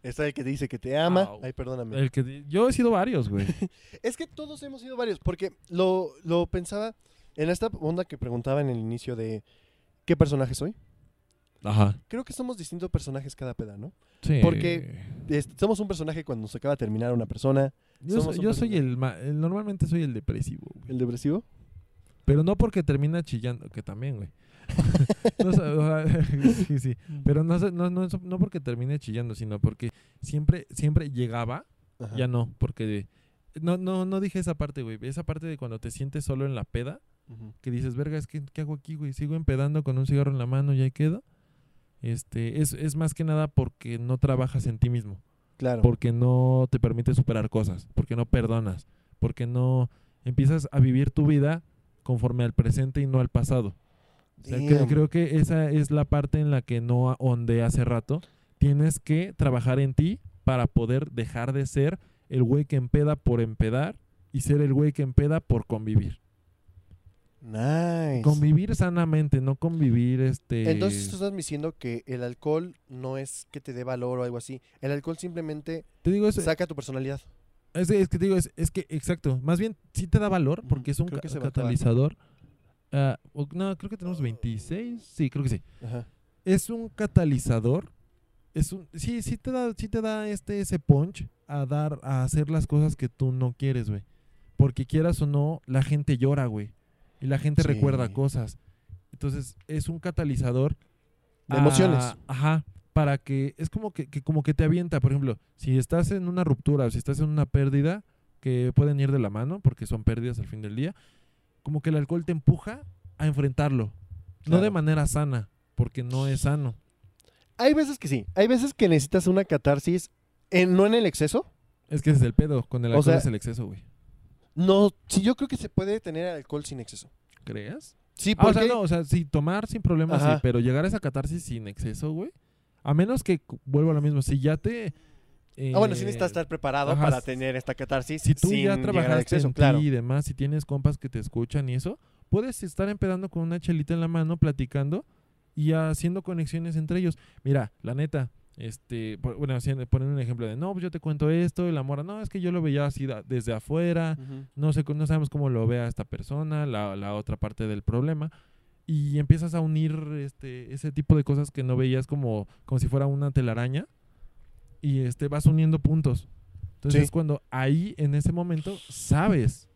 Está el que dice que te ama. Ay, perdóname. El que yo he sido varios, güey. Es que todos hemos sido varios, porque lo, lo pensaba en esta onda que preguntaba en el inicio de ¿qué personaje soy? Ajá. Creo que somos distintos personajes cada peda, ¿no? Sí. Porque- Es- somos un personaje cuando se acaba de terminar una persona. yo, somos soy, un yo soy personaje. el, ma- el- normalmente soy el depresivo, güey. ¿El depresivo? Pero no porque termina chillando, que también, güey. No, o sea, sí, sí. Pero no, sé- no, no, no porque termine chillando, sino porque siempre, siempre llegaba Ajá. Ya no, porque no, no, no dije esa parte, güey. Esa parte de cuando te sientes solo en la peda, que dices, verga, es que, ¿qué hago aquí, güey? Sigo empedando con un cigarro en la mano y ahí quedo. Este, es, es más que nada porque no trabajas en ti mismo. Claro. Porque no te permite superar cosas. Porque no perdonas. Porque no empiezas a vivir tu vida conforme al presente y no al pasado. O sea, que- creo que esa es la parte en la que no onde hace rato. Tienes que trabajar en ti para poder dejar de ser el güey que empeda por empedar y ser el güey que empeda por convivir. Nice. Convivir sanamente, no convivir este... Entonces tú estás diciendo que el alcohol no es que te dé valor o algo así. El alcohol simplemente te digo, es, saca tu personalidad. es, es que te digo, es, es que, exacto, más bien sí te da valor porque es un ca- catalizador. O- no, creo que tenemos 26, sí, creo que sí. Ajá. es un catalizador. Es un, sí, sí te da, sí te da este ese punch a dar, a hacer las cosas que tú no quieres, güey. Porque quieras o no, la gente llora, güey. Y la gente Sí. recuerda cosas. Entonces, es un catalizador De a- emociones. Ajá. Para que, es como que, que como que te avienta, por ejemplo, si estás en una ruptura o si estás en una pérdida, que pueden ir de la mano, porque son pérdidas al fin del día, como que el alcohol te empuja a enfrentarlo. No de manera sana, porque no es sano. Hay veces que sí. Hay veces que necesitas una catarsis, en- no en el exceso. Es que ese es el pedo. Con el O alcohol sea- es el exceso, güey. No, sí, yo creo que se puede tener alcohol sin exceso. ¿Crees? Sí, Ah, o porque sea, no, o sea, sí, tomar sin problemas, sí, pero llegar a esa catarsis sin exceso, güey. A menos que, vuelvo a lo mismo, si ya te... Ah, bueno, sí eh, necesitas estar preparado ajá, para tener esta catarsis Si tú sin ya trabajaste exceso, en claro. ti y demás, si tienes compas que te escuchan y eso, puedes estar empedando con una chelita en la mano, platicando y haciendo conexiones entre ellos. Mira, la neta, este, por- bueno, haciendo- poniendo un ejemplo de, no, pues yo te cuento esto, y la mora, no, es que yo lo veía así da- desde afuera, no sé, no sabemos cómo lo vea esta persona, la, la otra parte del problema. Y empiezas a unir este, ese tipo de cosas que no veías como, como si fuera una telaraña. Y este, vas uniendo puntos. Entonces Sí. es cuando ahí, en ese momento, sabes.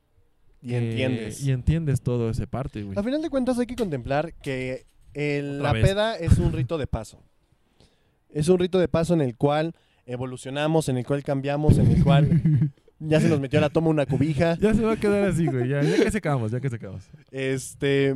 Y que- entiendes. Y entiendes todo ese parte, güey. A final de cuentas hay que contemplar que el- la vez. peda es un rito de paso. Es un rito de paso en el cual evolucionamos, en el cual cambiamos, en el cual ya se nos metió a la toma una cobija. ya se va a quedar así, güey. Ya, ya que se acabamos, ya que se acabamos. Este,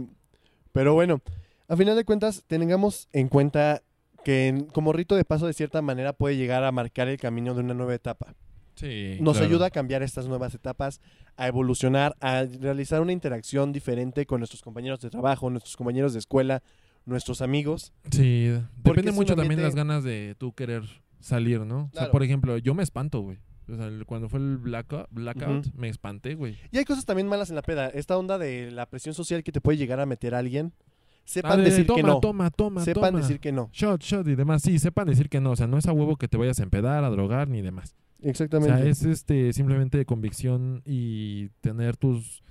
pero bueno, a final de cuentas tengamos en cuenta que en- como rito de paso de cierta manera puede llegar a marcar el camino de una nueva etapa. Sí. Nos claro. ayuda a cambiar estas nuevas etapas, a evolucionar, a realizar una interacción diferente con nuestros compañeros de trabajo, nuestros compañeros de escuela, nuestros amigos. Sí, depende mucho también de las ganas de tú querer salir, ¿no? O sea, por ejemplo, yo me espanto, güey. O sea, cuando fue el blackout, blackout me espanté, güey. Y hay cosas también malas en la peda. Esta onda de la presión social que te puede llegar a meter a alguien. Sepan Ah, de- decir toma, que no. Toma, toma, sepan toma. decir que no. Shot, shot y demás. Sí, sepan decir que no. O sea, no es a huevo que te vayas a empedar, a drogar, ni demás. O Exactamente. sea, es este simplemente de convicción y tener tus...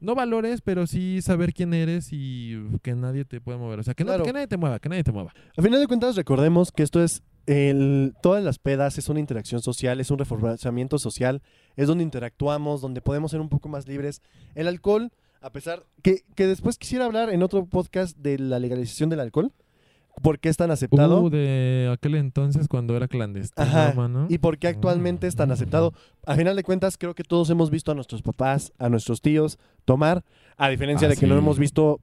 No valores, pero sí saber quién eres y que nadie te puede mover. O sea, que, no- Claro. que nadie te mueva, que nadie te mueva. A final de cuentas, recordemos que esto es el, todas las pedas, es una interacción social, es un reforzamiento social, es donde interactuamos, donde podemos ser un poco más libres. El alcohol, a pesar que, que después quisiera hablar en otro podcast de la legalización del alcohol, por qué es tan aceptado Uh, de aquel entonces cuando era clandestino, Ajá, mano. y por qué actualmente es tan aceptado. A final de cuentas, creo que todos hemos visto a nuestros papás, a nuestros tíos tomar, a diferencia Ah, de que no hemos visto,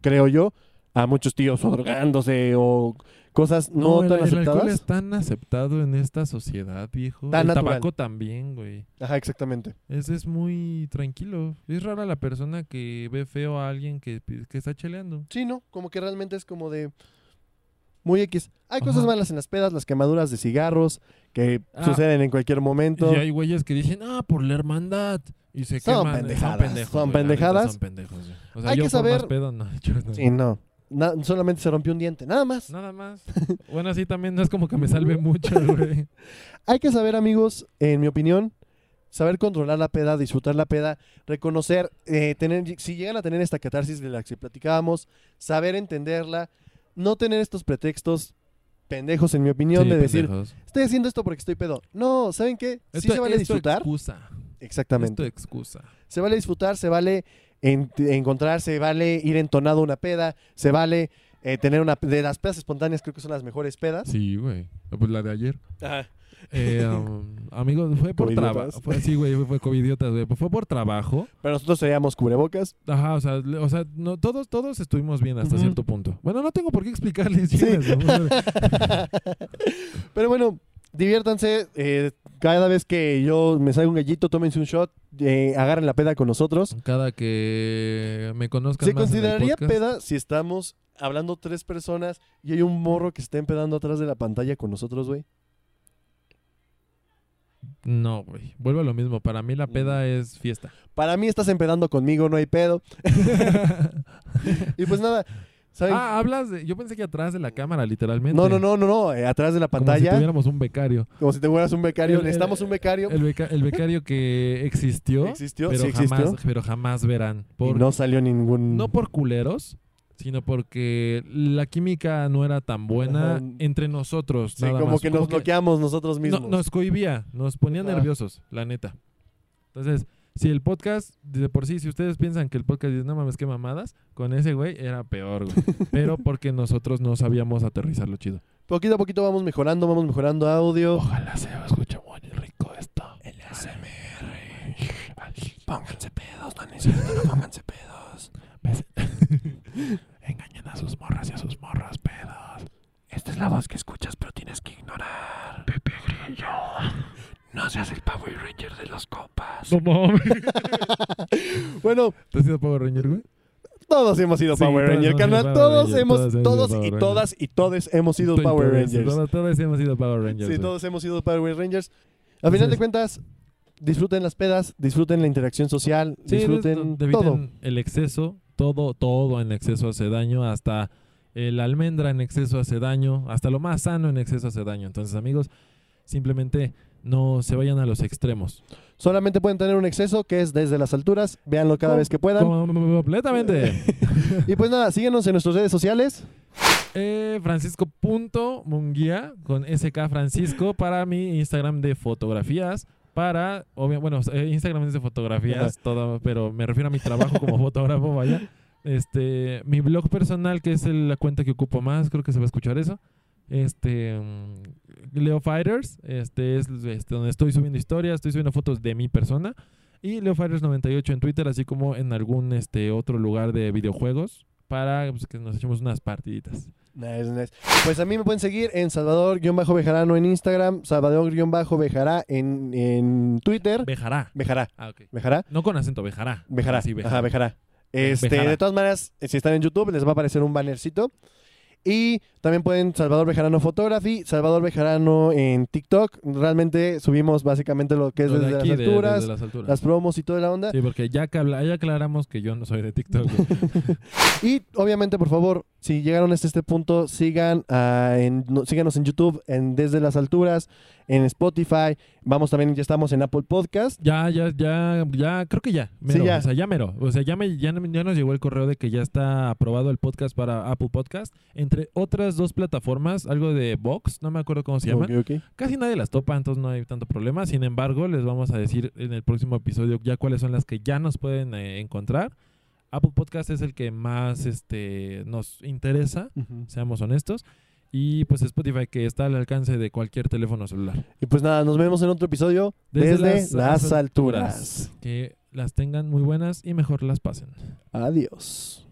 creo yo, a muchos tíos o drogándose o cosas no, el, tan el alcohol aceptadas. es tan aceptado en esta sociedad, viejo. Tan el natural. tabaco también, güey. Ajá, exactamente. Es, es muy tranquilo. Es rara la persona que ve feo a alguien que, que está cheleando. Sí, ¿no? Como que realmente es como de muy X. Hay cosas malas en las pedas, las quemaduras de cigarros que Ah. suceden en cualquier momento. Y hay güeyes que dicen, ah, por la hermandad. Y se Son queman. pendejadas, Son pendejos. son güey, pendejadas. Son pendejos. O sea, Hay yo que por más saber- pedo, no, yo no. Sí, no. Na- solamente se rompió un diente, nada más. Nada más. bueno, así también no es como que me salve mucho, güey. Hay que saber, amigos, en mi opinión, saber controlar la peda, disfrutar la peda, reconocer, eh, tener, si llegan a tener esta catarsis de la que platicábamos, saber entenderla, no tener estos pretextos pendejos, en mi opinión, Sí, de decir, pendejos. estoy haciendo esto porque estoy pedo. No, ¿saben qué? Sí Esto- se vale esto disfrutar. excusa. Exactamente. Esto excusa. Se vale disfrutar, se vale en- encontrar, se vale ir entonado una peda, se vale eh, tener una... De las pedas espontáneas creo que son las mejores pedas. Sí, güey. Pues la de ayer. Ajá. Eh, um, amigos, fue por trabajo. Sí, güey, fue covidiotas, güey. Fue por trabajo. Pero nosotros seríamos cubrebocas. Ajá, o sea, o sea no, todos, todos estuvimos bien hasta cierto punto. Bueno, no tengo por qué explicarles. Sí. Pero bueno, diviértanse. eh, cada vez que yo me salga un gallito, tómense un shot, eh, agarren la peda con nosotros. Cada que me conozcan ¿Se más en el consideraría peda si estamos hablando tres personas y hay un morro que está empedando atrás de la pantalla con nosotros, güey? No, güey. Vuelvo a lo mismo. Para mí la peda es fiesta. Para mí estás empedando conmigo, no hay pedo. Y pues nada, ah, hablas de... Yo pensé que atrás de la cámara, literalmente. no, no, no, no, no, eh, atrás de la Como si pantalla, tuviéramos un becario. como si te fueras un becario. El- Necesitamos un becario. El, beca- el becario que existió, ¿Existió? pero, sí existió. jamás, pero jamás verán. Y Por, no salió ningún... no por culeros, sino porque la química no era tan buena Ajá. entre nosotros. Sí, nada como más. que nos bloqueamos nosotros no- mismos. nos cohibía, nos ponía Ajá. nerviosos, la neta. Entonces, si el podcast, de por sí, si ustedes piensan que el podcast dice, no mames, qué mamadas, con ese güey era peor, güey. Pero porque nosotros no sabíamos aterrizarlo chido. Poquito a poquito vamos mejorando, vamos mejorando audio. Ojalá se escuche muy rico esto. El Pónganse pedos, no necesitan, no pónganse pedos. Engañan a sus morras y a sus morras pedos. Esta es la voz que escuchas, pero tienes que ignorar. Pepe Grillo. No seas el Power Ranger de los compas. No mames. Bueno, ¿Te has sido Power Ranger, güey? todos hemos sido Sí, Power todos Ranger, carnal. Todos Ranger, hemos, todos hemos todos sido y todas y todos hemos sido Power todos, Rangers. Todos, todos hemos sido Power Rangers. Sí, todos hemos sido Power Rangers. A final de cuentas, disfruten las pedas, disfruten la interacción social, Sí, disfruten todo. el exceso, todo, todo en exceso hace daño, hasta el almendra en exceso hace daño, hasta lo más sano en exceso hace daño. Entonces, amigos, simplemente no se vayan a los extremos. Solamente pueden tener un exceso que es desde las alturas. Véanlo cada Com- vez que puedan. Completamente. Y pues nada, síguenos en nuestras redes sociales. Eh, Francisco.munguía con SK Francisco para mi Instagram de fotografías. Para, obvia- bueno, eh, Instagram es de fotografías, todo, pero me refiero a mi trabajo como fotógrafo, vaya. Este, mi blog personal, que es el- la cuenta que ocupo más, creo que se va a escuchar eso. Este, mm, Leo Fighters, este es este, donde estoy subiendo historias, estoy subiendo fotos de mi persona. Y Leo Fighters 98 en Twitter, así como en algún este otro lugar de videojuegos para pues, que nos echemos unas partiditas. Nice, nice. Pues a mí me pueden seguir en Salvador-Bejarano en Instagram, Salvador-Bejará en, en Twitter. Bejará. Bejará, Ah, ok. Bejará, No con acento, Bejará. Bejará. Sí, Ajá, Bejará. Este, Bejará. de todas maneras, si están en YouTube, les va a aparecer un bannercito. Y también pueden Salvador Bejarano Photography, Salvador Bejarano en TikTok. Realmente subimos básicamente lo que es Lo desde aquí, las de- alturas, desde las alturas. las promos y toda la onda. Sí, porque ya, que habla- ya aclaramos que yo no soy de TikTok. Y obviamente, por favor, si llegaron hasta este punto, sigan ah, en, no- síganos en YouTube, en Desde las Alturas, en Spotify. Vamos también, ya estamos en Apple Podcast. ya, ya, ya, ya, creo que ya. Mero, ya. O sea, ya mero. O sea, ya, me, ya, ya nos llegó el correo de que ya está aprobado el podcast para Apple Podcast. Entre otras dos plataformas, algo de Vox, no me acuerdo cómo se llama. Ok, ok. Casi nadie las topa, entonces no hay tanto problema. Sin embargo, les vamos a decir en el próximo episodio ya cuáles son las que ya nos pueden eh, encontrar. Apple Podcast es el que más este, nos interesa, seamos honestos. Y pues Spotify, que está al alcance de cualquier teléfono celular. Y pues nada, nos vemos en otro episodio Desde desde, las- las, las alturas. Que las tengan muy buenas y mejor las pasen. Adiós.